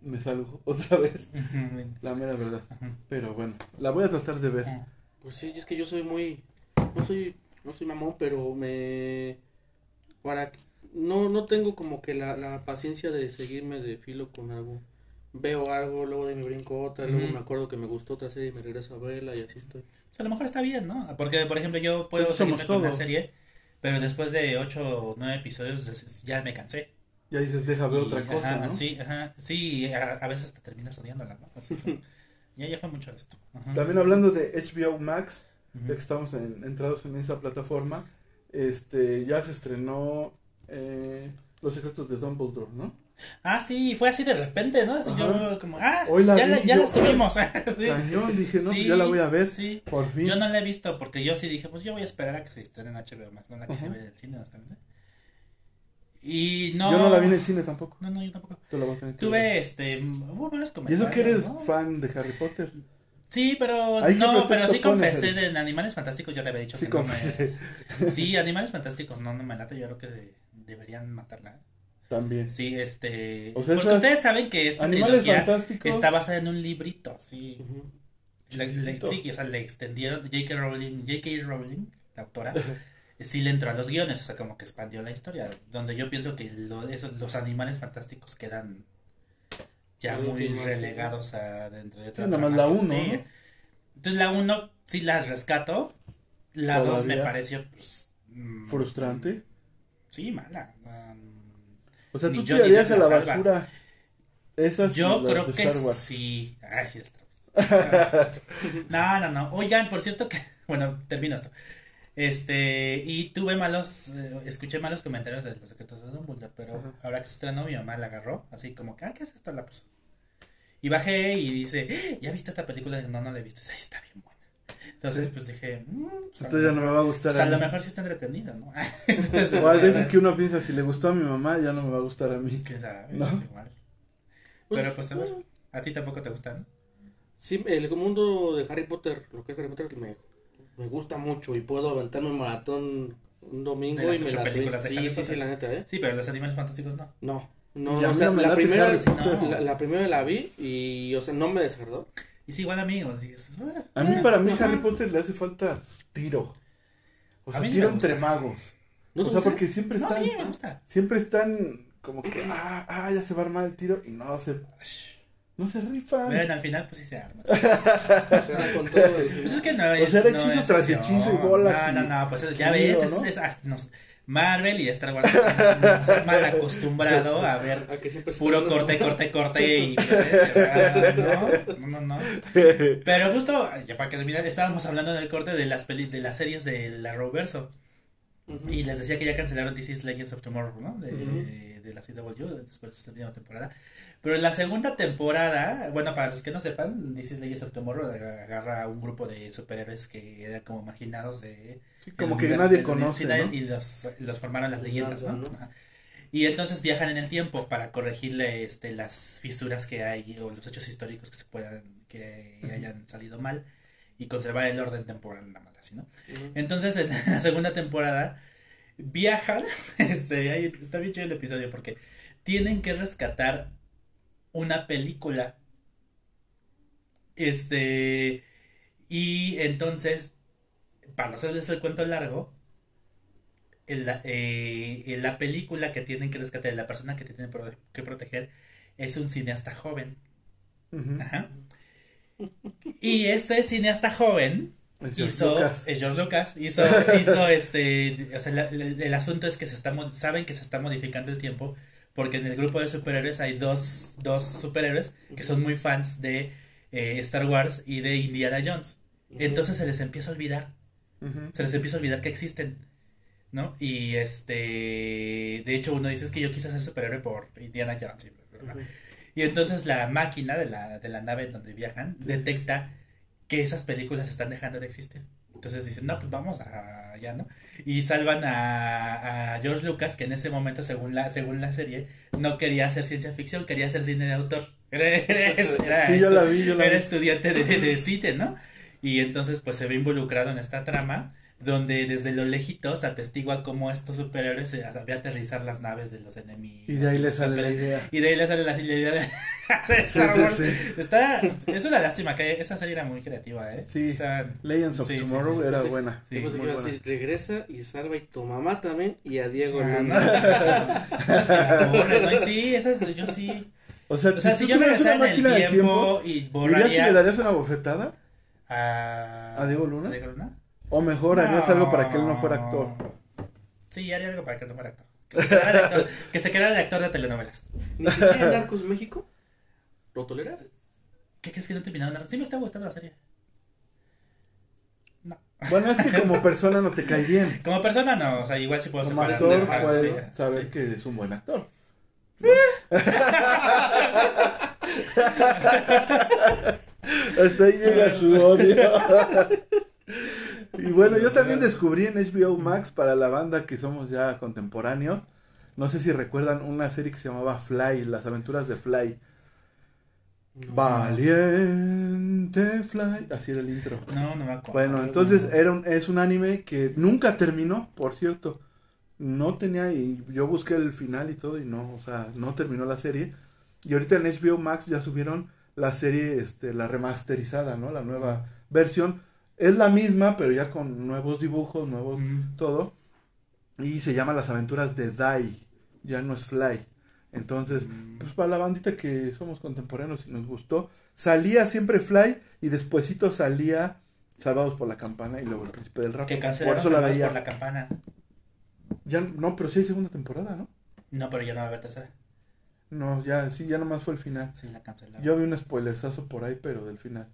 me salgo otra vez, la mera verdad. Pero bueno, la voy a tratar de ver.
Pues sí, es que yo soy muy. No soy no soy mamón, pero me para no no tengo como que la, la paciencia de seguirme de filo con algo. Veo algo, luego de me brinco otra, luego
Ujú.
me acuerdo que me gustó otra serie y me regreso a verla y así estoy.
O sea, a lo mejor está bien, ¿no? Porque, por ejemplo, yo puedo
Pues
seguirme con una serie, pero después de 8 o 9 episodios ya me cansé.
Ya dices, deja ver
Y,
otra cosa,
ajá,
¿no?
Sí, ajá, sí, a, a veces te terminas odiándola, ¿no? Así ya, ya fue mucho esto. Ajá.
También hablando de HBO Max,
Ujú.
ya que estamos en- entrados en esa plataforma, este, ya se estrenó eh, Los secretos de Dumbledore, ¿no?
Ah, sí, fue así de repente, ¿no?
Ajá.
yo como, ah,
Hoy la
ya,
vi,
la, ya
yo,
la subimos. Sí.
Cañón, dije, no,
Sí,
ya la voy a ver,
Sí.
por fin.
Yo no la he visto porque yo sí dije, pues yo voy a esperar a que se estrene en HBO Max, no la quise
Ajá.
ver en el cine, honestamente. Y no.
Yo no la vi en el cine tampoco.
No, no, yo tampoco.
Tú la vas a tener que ver.
Tuve, este, hubo buenos
Y
comentarios.
eso que eres
¿no?
fan de Harry Potter.
Sí, pero no, pero sí confesé de en Animales Fantásticos, yo le había dicho
Sí,
que no
confesé.
me... Sí, Animales Fantásticos no, no me late, yo creo que de- deberían matarla.
También.
Sí, este...
O sea,
porque ustedes saben que esta
Animales fantásticos.
está basada en un librito, sí.
Ujú.
Le- le-
Chiquitito.
sí, que, o sea, le extendieron, J.K. Rowling, J.K. Rowling, la autora, sí le entró a los guiones, o sea, como que expandió la historia, donde yo pienso que lo- esos- los animales fantásticos quedan ya muy
sí.
relegados a dentro de
Sí, nada más la
trama,
uno,
sí.
¿no?
Entonces la 1 sí la rescato, la 2 me pareció pues, mm,
Frustrante.
Sí, mala. um,
O sea, tú tirarías a la
salva.
basura esas
Yo
las
creo
de
que
Star Wars.
sí. Ay, sí, Star Wars. No, no, no. Oigan, por cierto que, bueno, termino esto. Este, y tuve malos, eh, escuché malos comentarios de los secretos de Dumbledore, pero
Ajá.
ahora que se estrenó mi mamá la agarró, así como que, ah, ¿qué es esto? La puso. Y bajé y dice, "¡Ah! ¿ya viste esta película? No, no la he visto. Está bien buena. Entonces,
Sí.
pues dije, mm, pues, a
Entonces ya
lo
no me
mejor-
va a gustar.
pues, a
a
lo
mí.
mejor sí está entretenida, ¿no? Entonces,
O hay veces que uno piensa, si le gustó a mi mamá, ya no me va a gustar a mí.
¿Quién sabe?
¿No?
Es igual. Pero pues a ver, a ti tampoco te gustan.
Sí, el mundo de Harry Potter, lo que es Harry Potter, me, me gusta mucho y puedo aventarme un maratón un domingo
De las
y me la
películas de
Sí,
Harry
sí, sí,
Potter.
la neta, ¿eh?
Sí, pero los animales fantásticos no.
No, no, o sea, la primera, la, la primera la vi y, o sea, no me desagradó.
Y sí, igual amigos. dices, "Ah,
A mí, para mí,
ajá".
Harry Potter le hace falta tiro. O
A
sea, tiro entre magos.
¿No
o sea, porque siempre
No,
están,
sí, me gusta.
siempre están como que, ah, ah, ya se va a armar el tiro y no se, no se rifan.
Ven, al final, pues sí se arma.
O sea, con todo el-
Pues es que no
O
es.
sea, era
no
hechizo
es
tras hechizo y bolas
No, no, no, pues ya ves, es,
¿no?
es- ah, nos- Marvel y Star Wars mal acostumbrado a ver
a que
puro corte, corte, corte y. Ah, No, no, no, no. Pero justo, ya para terminar, estábamos hablando en el corte de las peli de las series de la Roverso. Y les decía que ya cancelaron DC's Legends of Tomorrow, ¿no? De. De la CW, después de su segunda temporada. Pero en la segunda temporada, bueno, para los que no sepan, DC's Legends of Tomorrow agarra a un grupo de superhéroes que eran como marginados de...
Sí, como que
universo-
nadie conoce, ¿no?
Y los, los formaron las leyendas, ¿no?
¿no?
Y entonces viajan en el tiempo para corregirle este, las fisuras que hay o los hechos históricos que se puedan, que
Ujú.
hayan salido mal y conservar el orden temporal, nada más así, ¿no?
Ujú.
Entonces, en la segunda temporada, viajan. Este, ahí está bien chido el episodio porque tienen que rescatar una película. Este. Y entonces, para no hacerles el cuento largo, en la, eh, en la película que tienen que rescatar, la persona que tienen que proteger, es un cineasta joven. Ajá. Y ese cineasta joven
George
hizo
Lucas.
eh, George Lucas hizo, hizo este o sea la- la- el, asunto es que se está saben que se está modificando el tiempo porque en el grupo de superhéroes hay dos, dos superhéroes que son muy fans de eh, Star Wars y de Indiana Jones entonces se les empieza a olvidar se les empieza a olvidar que existen ¿no? y este de hecho uno dice es que yo quise ser superhéroe por Indiana Jones y bla, bla, bla".
Ujú.
Y entonces la máquina de la, de la nave en donde viajan
Sí.
detecta que esas películas están dejando de existir. Entonces dicen, no, pues vamos a allá, ¿no? Y salvan a, a George Lucas, que en ese momento, según la, según la serie, no quería hacer ciencia ficción, quería hacer cine de autor. Era,
Sí, yo la vi, yo la
era
vi.
estudiante de, de cine, ¿no? Y entonces pues se ve involucrado en esta trama donde desde lo lejitos atestigua cómo estos superhéroes se sabía aterrizar las naves de los enemigos.
Y de ahí le sale la idea.
Y de ahí le sale la, la idea de, Sí,
Sí, sí.
Está, es una lástima que esa serie era muy creativa, ¿eh?
Sí.
Está-
Legends of Tomorrow
sí.
era
Sí.
buena. Muy
a
buena.
decir, regresa y salva y tu mamá también y a Diego
Ah, no. ¿no? Y sí, esas yo sí.
O sea,
O sea,
si
si
tú
yo me
tuvieras una
regresara en el
máquina de
tiempo,
tiempo,
y
¿dirías si
borraría
le darías una bofetada?
a...
¿A Diego Luna?
¿A Diego Luna?
¿O mejor harías algo para que él no fuera actor?
Sí, haría algo para que no fuera actor. Que se quedara de actor, que se quedara de, actor de telenovelas.
Ni siquiera en Narcos México. ¿Lo toleras?
¿Qué crees que no he terminado? una- Sí me está gustando la serie. No.
Bueno, es que como persona no te cae bien.
Como persona no, o sea, igual sí puedo
Como actor puedes
sí,
saber
sí.
que es un buen actor. Hasta ahí llega su odio. y bueno, yo también descubrí en HBO Max para la banda que somos ya contemporáneos. No sé si recuerdan una serie que se llamaba Fly, las aventuras de Fly.
No.
Valiente Fly. Así era el intro.
No, no me acuerdo.
Bueno, entonces era un- es un anime que nunca terminó, por cierto. No tenía, y yo busqué el final y todo, y no, o sea, no terminó la serie. Y ahorita en HBO Max ya subieron la serie, este, la remasterizada, ¿no? La nueva versión. Es la misma, pero ya con nuevos dibujos, nuevos
Mm.
todo. Y se llama Las aventuras de Dai. Ya no es Fly. Entonces,
Mm.
pues para la bandita que somos contemporáneos y nos gustó, salía siempre Fly y despuesito salía Salvados por la Campana y luego El Príncipe del Rap.
Que
Por
cancelaron
eso la veía.
por la campana.
Ya, no, pero sí hay segunda temporada, ¿no?
No, pero ya no va a haber tercera.
No, ya, sí, ya nomás fue el final.
Sí, la cancelaron.
Yo vi un spoilersazo por ahí, pero del final.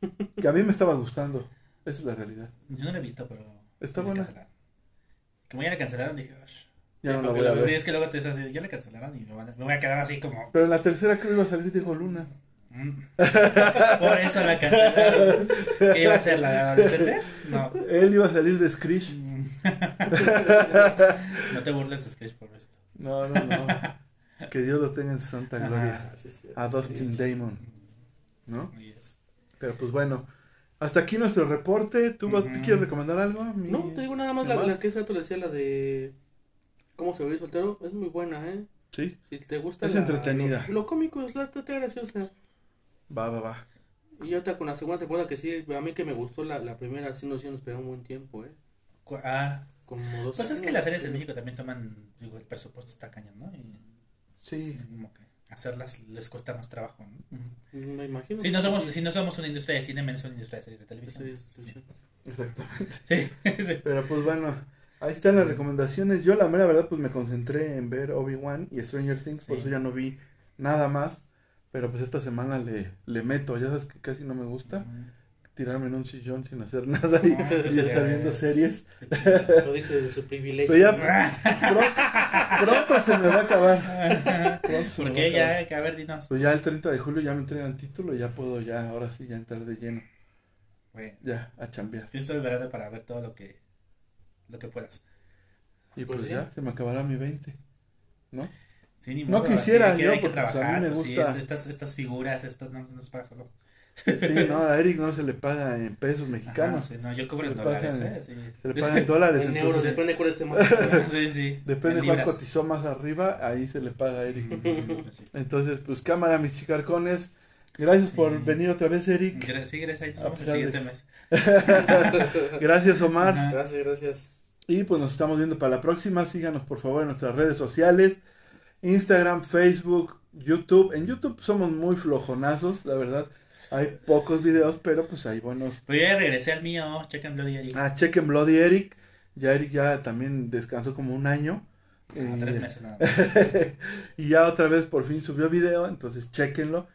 Que a mí me estaba gustando. Esa es la realidad.
Yo no la he visto, pero.
Está buena.
cancelaron. Como ya la cancelaron, dije, "Ush".
Ya no la voy a
Sí,
ver.
es que luego te dices así, ya la cancelaron y me, van a- me voy a quedar así como.
Pero en la tercera creo iba a salir Diego Luna.
mm. Por eso la cancelaron. ¿Qué iba a ser? ¿La adolescente? No.
Él iba a salir de Screech.
Mm. no te burles de Sketch por esto.
No, no, no. Que Dios lo tenga en su santa gloria.
Ah, sí, sí,
A Dustin. Damon. ¿No? Pero pues bueno. Hasta aquí nuestro reporte. ¿Tú, vas- ¿tú
Ujú.
quieres recomendar algo? mi-
No, te digo nada más la, la que esa tú le decía, la de cómo se volvió soltero, es muy buena, ¿eh?
Sí,
Si te gusta
Es
la-
entretenida.
Lo, lo cómico es la está graciosa.
va, va, va.
Y ahorita con la segunda temporada que sí, a mí que me gustó la, la primera, sí nos hicieron esperar un buen tiempo, ¿eh?
Ah,
Como dos
pues es que las series
sí.
en México también toman, digo, el presupuesto está cañón, ¿no? Y
Sí.
como que hacerlas les cuesta más trabajo, ¿no?
Me imagino.
Si no somos,
Sí,
si no somos una industria de cine, menos una industria de series de televisión.
series de televisión.
Exactamente.
Sí, sí.
Pero pues bueno, ahí están las recomendaciones. Yo la mera verdad pues me concentré en ver Obi-Wan y Stranger Things, por
Sí.
eso ya no vi nada más. Pero pues esta semana le, le meto, ya sabes que casi no me gusta tirarme en un sillón sin hacer nada y,
Ah,
y estar viendo series.
Lo dice de su privilegio.
Pero ya pronto, pronto se me va a acabar.
Porque
acabar.
ya, que a ver, dinos.
Pues ya el 30 de julio ya me entregan título y ya puedo ya, ahora sí, ya entrar de lleno.
Bueno,
Ya, a chambear.
tienes todo el verano para ver todo lo que, lo que puedas.
Y
Pues
pues,
sí.
ya, se me acabará mi 20. ¿No?
Sí, ni
No quisiera
así, que
yo, porque, pues, a mí me
pues, sí, es- estas, estas figuras, esto no, no se paga solo.
Sí, no, a Eric no se le paga en pesos mexicanos.
Ajá, sí, no, yo cobro en dólares, ¿eh? Sí.
Se le paga en dólares.
En
entonces,
euros, depende cuál esté más. caro.
Sí, sí.
Depende
en
cuál cotizó más arriba, ahí se le paga a Eric.
Pues sí.
Entonces, pues cámara, mis chicarcones. Gracias por
Sí.
venir otra vez, Eric.
Gra- Sí, gracias, ahí nos
A
vemos el
de
siguiente mes.
Gracias, Omar.
Ajá.
Gracias, gracias.
Y pues nos estamos viendo para la próxima. Síganos por favor en nuestras redes sociales. Instagram, Facebook, YouTube. En YouTube somos muy flojonazos, la verdad. Hay pocos videos, pero pues hay buenos.
Pues yo ya regresé al mío, chequen Bloody Eric.
Ah, chequen Bloody Eric. Ya Eric ya también descansó como un año.
Ah,
Eh,
tres meses nada más.
y ya otra vez por fin subió video, entonces chequenlo.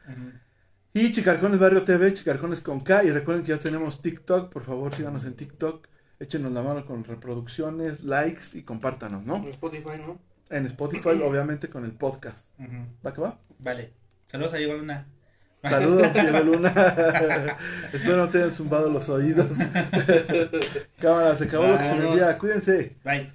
Y Chicarcones Barrio TV, Chicarcones con K. Y recuerden que ya tenemos TikTok. Por favor, síganos en TikTok. Échenos la mano con reproducciones, likes y compártanos, ¿no?
En Spotify, ¿no?
En Spotify, obviamente, con el podcast. ¿Va que va?
Vale. Saludos a Diego Luna.
Saludos, Diego Luna. Espero no te hayan zumbado los oídos. Cámara, se acabó lo que se
Vámonos.
vendía. Cuídense.
Bye.